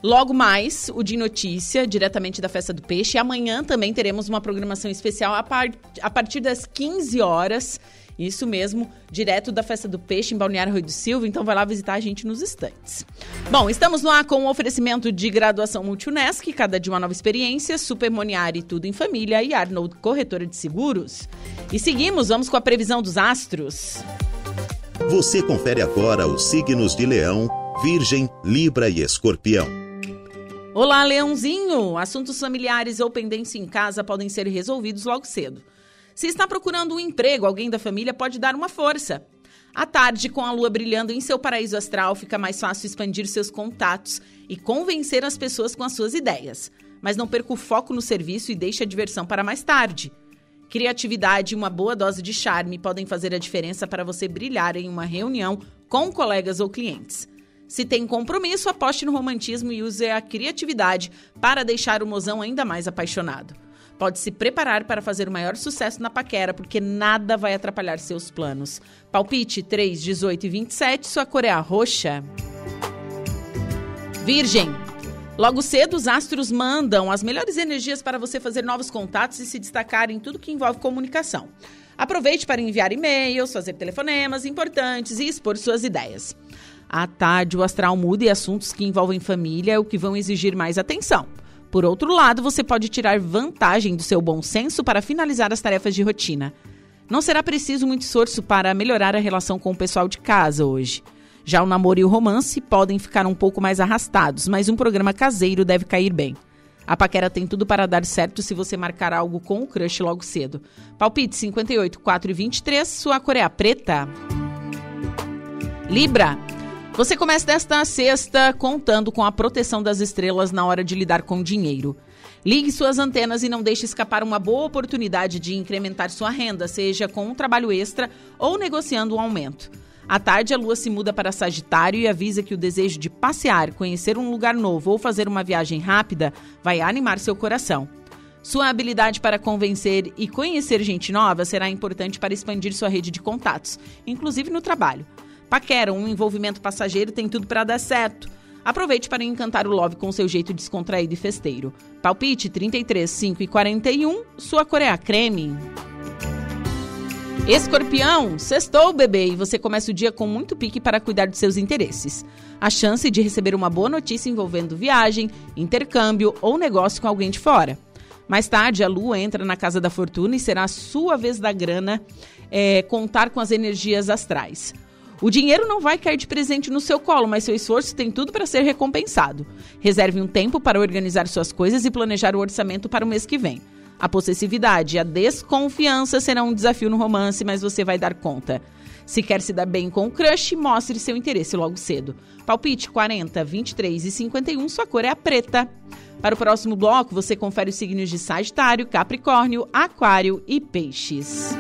Logo mais, o de notícia, diretamente da Festa do Peixe. Amanhã também teremos uma programação especial a, par a partir das 15 horas. Isso mesmo, direto da Festa do Peixe em Balneário Rui do Silva, então vai lá visitar a gente nos estantes. Bom, estamos lá com o oferecimento de graduação Multunesc, cada dia uma nova experiência, Super Moniari Tudo em Família e Arnold Corretora de Seguros. E seguimos, vamos com a previsão dos astros. Você confere agora os signos de Leão, Virgem, Libra e Escorpião. Olá, Leãozinho! Assuntos familiares ou pendência em casa podem ser resolvidos logo cedo. Se está procurando um emprego, alguém da família pode dar uma força. À tarde, com a lua brilhando em seu paraíso astral, fica mais fácil expandir seus contatos e convencer as pessoas com as suas ideias. Mas não perca o foco no serviço e deixe a diversão para mais tarde. Criatividade e uma boa dose de charme podem fazer a diferença para você brilhar em uma reunião com colegas ou clientes. Se tem compromisso, aposte no romantismo e use a criatividade para deixar o mozão ainda mais apaixonado. Pode se preparar para fazer o maior sucesso na paquera, porque nada vai atrapalhar seus planos. Palpite 3, 18 e 27, sua cor é a roxa. Virgem. Logo cedo, os astros mandam as melhores energias para você fazer novos contatos e se destacar em tudo que envolve comunicação. Aproveite para enviar e-mails, fazer telefonemas importantes e expor suas ideias. À tarde, o astral muda e assuntos que envolvem família é o que vão exigir mais atenção. Por outro lado, você pode tirar vantagem do seu bom senso para finalizar as tarefas de rotina. Não será preciso muito esforço para melhorar a relação com o pessoal de casa hoje. Já o namoro e o romance podem ficar um pouco mais arrastados, mas um programa caseiro deve cair bem. A paquera tem tudo para dar certo se você marcar algo com o crush logo cedo. Palpite 58, 4 e 23, sua cor é preta. Libra. Você começa desta sexta contando com a proteção das estrelas na hora de lidar com dinheiro. Ligue suas antenas e não deixe escapar uma boa oportunidade de incrementar sua renda, seja com um trabalho extra ou negociando um aumento. À tarde, a lua se muda para Sagitário e avisa que o desejo de passear, conhecer um lugar novo ou fazer uma viagem rápida vai animar seu coração. Sua habilidade para convencer e conhecer gente nova será importante para expandir sua rede de contatos, inclusive no trabalho. Paquera, um envolvimento passageiro tem tudo para dar certo. Aproveite para encantar o Love com seu jeito descontraído e festeiro. Palpite 33, 5 e 41, sua cor é creme. Escorpião, sextou, bebê, e você começa o dia com muito pique para cuidar dos seus interesses. A chance de receber uma boa notícia envolvendo viagem, intercâmbio ou negócio com alguém de fora. Mais tarde, a lua entra na casa da fortuna e será a sua vez da grana é, contar com as energias astrais. O dinheiro não vai cair de presente no seu colo, mas seu esforço tem tudo para ser recompensado. Reserve um tempo para organizar suas coisas e planejar o orçamento para o mês que vem. A possessividade e a desconfiança serão um desafio no romance, mas você vai dar conta. Se quer se dar bem com o crush, mostre seu interesse logo cedo. Palpite 40, 23 e 51, sua cor é a preta. Para o próximo bloco, você confere os signos de Sagitário, Capricórnio, Aquário e Peixes.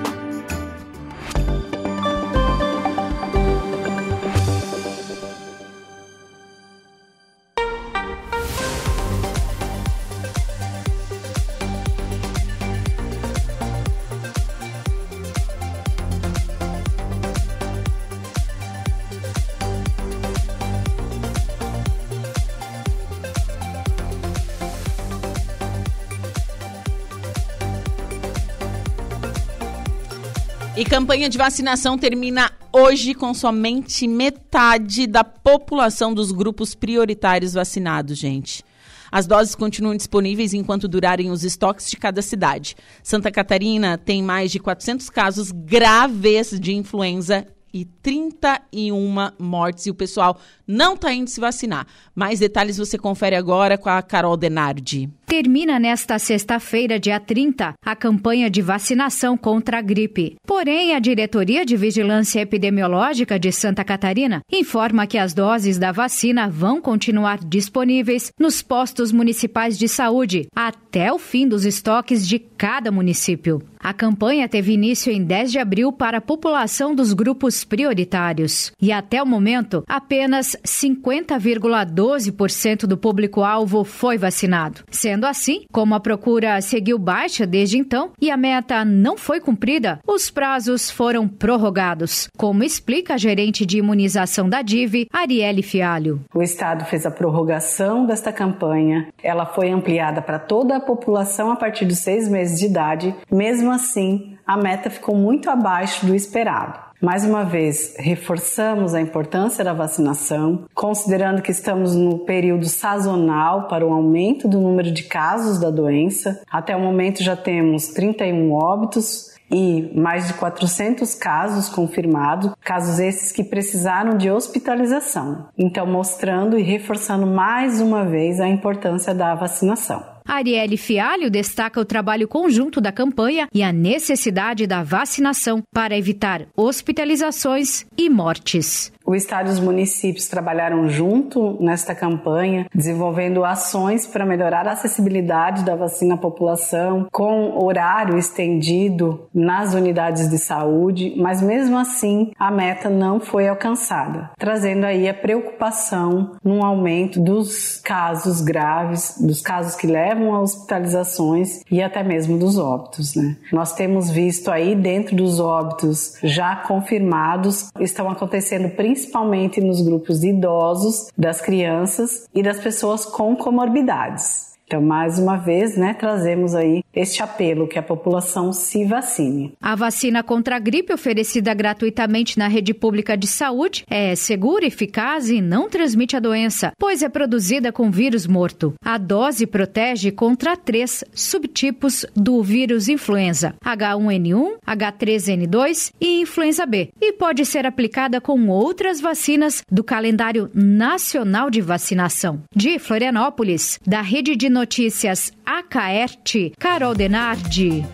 Campanha de vacinação termina hoje com somente metade da população dos grupos prioritários vacinados, gente. As doses continuam disponíveis enquanto durarem os estoques de cada cidade. Santa Catarina tem mais de 400 casos graves de influenza e 31 mortes. E o pessoal não está indo se vacinar. Mais detalhes você confere agora com a Carol Denardi. Termina nesta sexta-feira, dia 30, a campanha de vacinação contra a gripe. Porém, a Diretoria de Vigilância Epidemiológica de Santa Catarina informa que as doses da vacina vão continuar disponíveis nos postos municipais de saúde até o fim dos estoques de cada município. A campanha teve início em 10 de abril para a população dos grupos prioritários e até o momento apenas 50,12% do público-alvo foi vacinado. Sendo assim, como a procura seguiu baixa desde então e a meta não foi cumprida, os prazos foram prorrogados, como explica a gerente de imunização da DIV, Arielle Fialho. O Estado fez a prorrogação desta campanha. Ela foi ampliada para toda a população a partir dos seis meses de idade. Mesmo assim, a meta ficou muito abaixo do esperado. Mais uma vez, reforçamos a importância da vacinação, considerando que estamos no período sazonal para o aumento do número de casos da doença. Até o momento já temos 31 óbitos e mais de 400 casos confirmados, casos esses que precisaram de hospitalização. Então, mostrando e reforçando mais uma vez a importância da vacinação. Arielle Fialho destaca o trabalho conjunto da campanha e a necessidade da vacinação para evitar hospitalizações e mortes. O Estado e os municípios trabalharam junto nesta campanha, desenvolvendo ações para melhorar a acessibilidade da vacina à população, com horário estendido nas unidades de saúde, mas mesmo assim a meta não foi alcançada, trazendo aí a preocupação num aumento dos casos graves, dos casos que levam a hospitalizações e até mesmo dos óbitos. Né? Nós temos visto aí dentro dos óbitos já confirmados, estão acontecendo principalmente principalmente nos grupos de idosos, das crianças e das pessoas com comorbidades. Então, mais uma vez, né, trazemos aí este apelo que a população se vacine. A vacina contra a gripe oferecida gratuitamente na rede pública de saúde é segura, eficaz e não transmite a doença, pois é produzida com vírus morto. A dose protege contra três subtipos do vírus influenza: H1N1, H3N2 e influenza B, e pode ser aplicada com outras vacinas do calendário nacional de vacinação. De Florianópolis, da rede de Notícias Acaerte, Carol Denardi.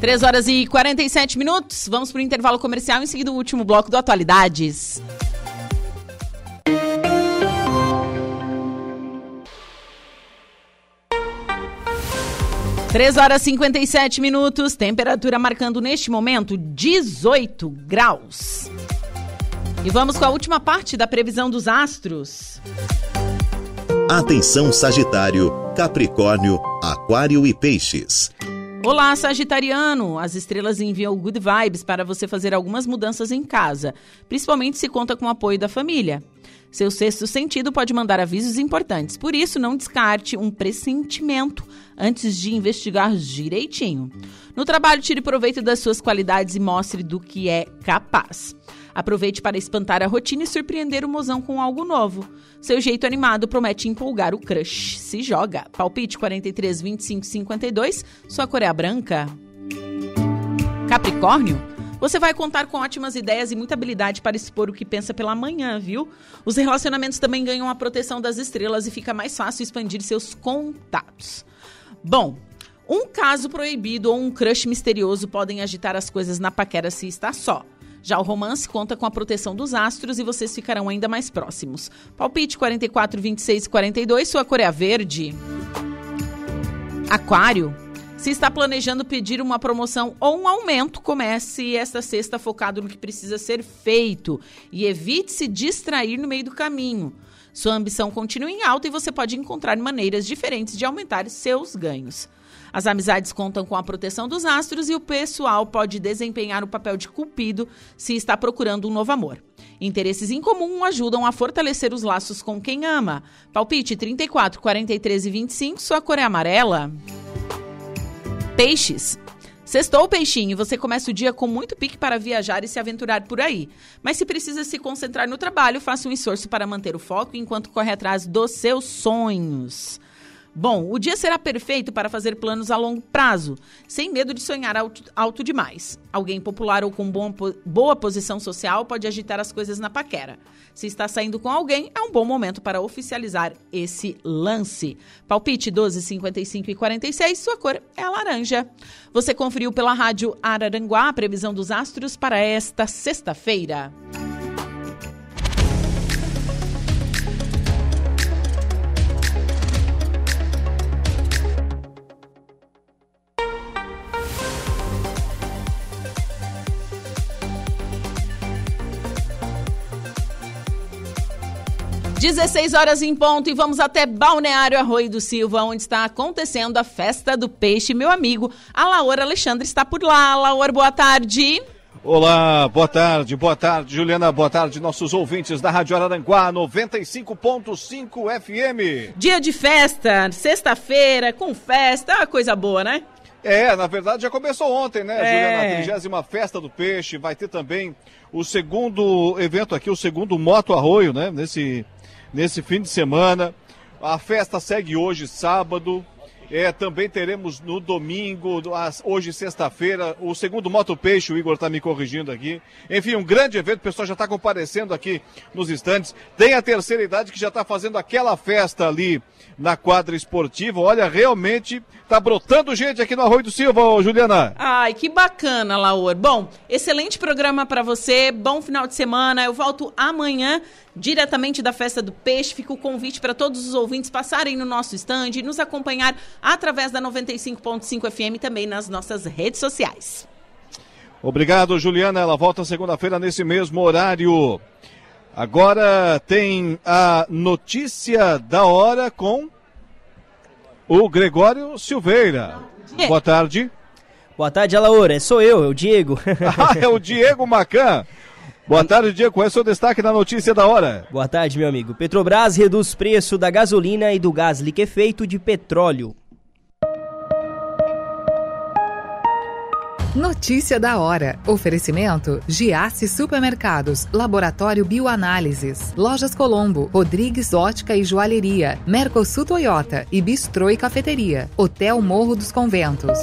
3 horas e 47 minutos. Vamos para o intervalo comercial em seguida o último bloco do Atualidades. Três horas e 57 minutos, temperatura marcando neste momento 18 graus. E vamos com a última parte da previsão dos astros. Atenção Sagitário, Capricórnio, Aquário e Peixes. Olá, Sagitariano! As estrelas enviam good vibes para você fazer algumas mudanças em casa, principalmente se conta com o apoio da família. Seu sexto sentido pode mandar avisos importantes, por isso não descarte um pressentimento antes de investigar direitinho. No trabalho, tire proveito das suas qualidades e mostre do que é capaz. Aproveite para espantar a rotina e surpreender o mozão com algo novo. Seu jeito animado promete empolgar o crush. Se joga. Palpite 43 25 52. Sua cor é branca. Capricórnio? Você vai contar com ótimas ideias e muita habilidade para expor o que pensa pela manhã, viu? Os relacionamentos também ganham a proteção das estrelas e fica mais fácil expandir seus contatos. Bom, um caso proibido ou um crush misterioso podem agitar as coisas na paquera se está só. Já o romance conta com a proteção dos astros e vocês ficarão ainda mais próximos. Palpite 44, 26 e 42, sua cor é verde. Aquário. Se está planejando pedir uma promoção ou um aumento, comece esta sexta focado no que precisa ser feito e evite se distrair no meio do caminho. Sua ambição continua em alta e você pode encontrar maneiras diferentes de aumentar seus ganhos. As amizades contam com a proteção dos astros e o pessoal pode desempenhar o papel de cupido se está procurando um novo amor. Interesses em comum ajudam a fortalecer os laços com quem ama. Palpite 34, 43 e 25, sua cor é amarela. Peixes. Sextou, peixinho, você começa o dia com muito pique para viajar e se aventurar por aí. Mas se precisa se concentrar no trabalho, faça um esforço para manter o foco enquanto corre atrás dos seus sonhos. Bom, o dia será perfeito para fazer planos a longo prazo, sem medo de sonhar alto, alto demais. Alguém popular ou com bom, boa posição social pode agitar as coisas na paquera. Se está saindo com alguém, é um bom momento para oficializar esse lance. Palpite 12, 55 e 46, sua cor é laranja. Você conferiu pela rádio Araranguá a previsão dos astros para esta sexta-feira. 16 horas em ponto e vamos até Balneário Arroio do Silva, onde está acontecendo a festa do peixe. Meu amigo, a Laura Alexandre está por lá. Laura, boa tarde. Olá, boa tarde, boa tarde, Juliana, boa tarde, nossos ouvintes da Rádio Araranguá 95.5 FM. Dia de festa, sexta-feira, com festa, uma coisa boa, né? É, na verdade já começou ontem, né, é. Juliana? A trigésima festa do peixe, vai ter também o segundo evento aqui, o segundo Moto Arroio, né, nesse nesse fim de semana. A festa segue hoje, sábado. É, também teremos no domingo, hoje sexta-feira, o segundo Moto Peixe, o Igor está me corrigindo aqui. Enfim, um grande evento, o pessoal já está comparecendo aqui nos estandes. Tem a terceira idade que já está fazendo aquela festa ali na quadra esportiva. Olha, realmente tá brotando gente aqui no Arroio do Silva, Juliana. Ai, que bacana, Laura. Bom, excelente programa para você. Bom final de semana. Eu volto amanhã diretamente da Festa do Peixe. Fica o convite para todos os ouvintes passarem no nosso stand e nos acompanhar através da 95.5 FM também nas nossas redes sociais. Obrigado, Juliana. Ela volta segunda-feira nesse mesmo horário. Agora tem a notícia da hora com o Gregório Silveira. É. Boa tarde. Boa tarde, Alaura. Sou eu, é o Diego. ah, é o Diego Macan. Boa tarde, Diego. Qual é o seu destaque na notícia da hora? Boa tarde, meu amigo. Petrobras reduz preço da gasolina e do gás liquefeito de petróleo. Notícia da hora. Oferecimento: Giasse Supermercados, Laboratório Bioanálises, Lojas Colombo, Rodrigues Ótica e Joalheria, Mercosul Toyota e Bistrô e Cafeteria, Hotel Morro dos Conventos.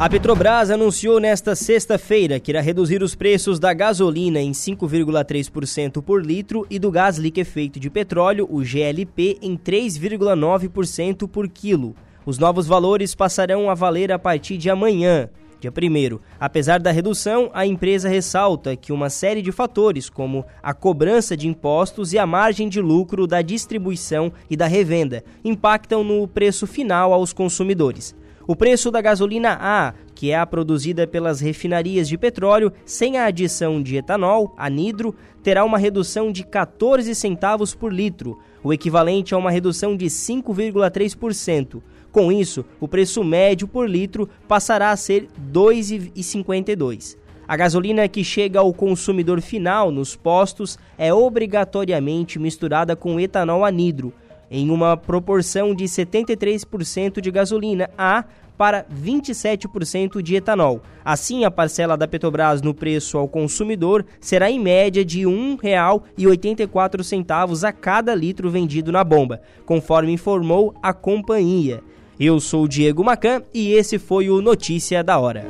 A Petrobras anunciou nesta sexta-feira que irá reduzir os preços da gasolina em 5,3% por litro e do gás liquefeito de petróleo, o GLP, em 3,9% por quilo. Os novos valores passarão a valer a partir de amanhã, dia 1. Apesar da redução, a empresa ressalta que uma série de fatores, como a cobrança de impostos e a margem de lucro da distribuição e da revenda, impactam no preço final aos consumidores. O preço da gasolina A, que é a produzida pelas refinarias de petróleo sem a adição de etanol, anidro, terá uma redução de 14 centavos por litro, o equivalente a uma redução de 5,3%. Com isso, o preço médio por litro passará a ser R$ 2,52. A gasolina que chega ao consumidor final nos postos é obrigatoriamente misturada com etanol anidro, em uma proporção de 73% de gasolina A para 27% de etanol. Assim, a parcela da Petrobras no preço ao consumidor será em média de R$ 1,84 a cada litro vendido na bomba, conforme informou a companhia. Eu sou o Diego Macan e esse foi o Notícia da Hora.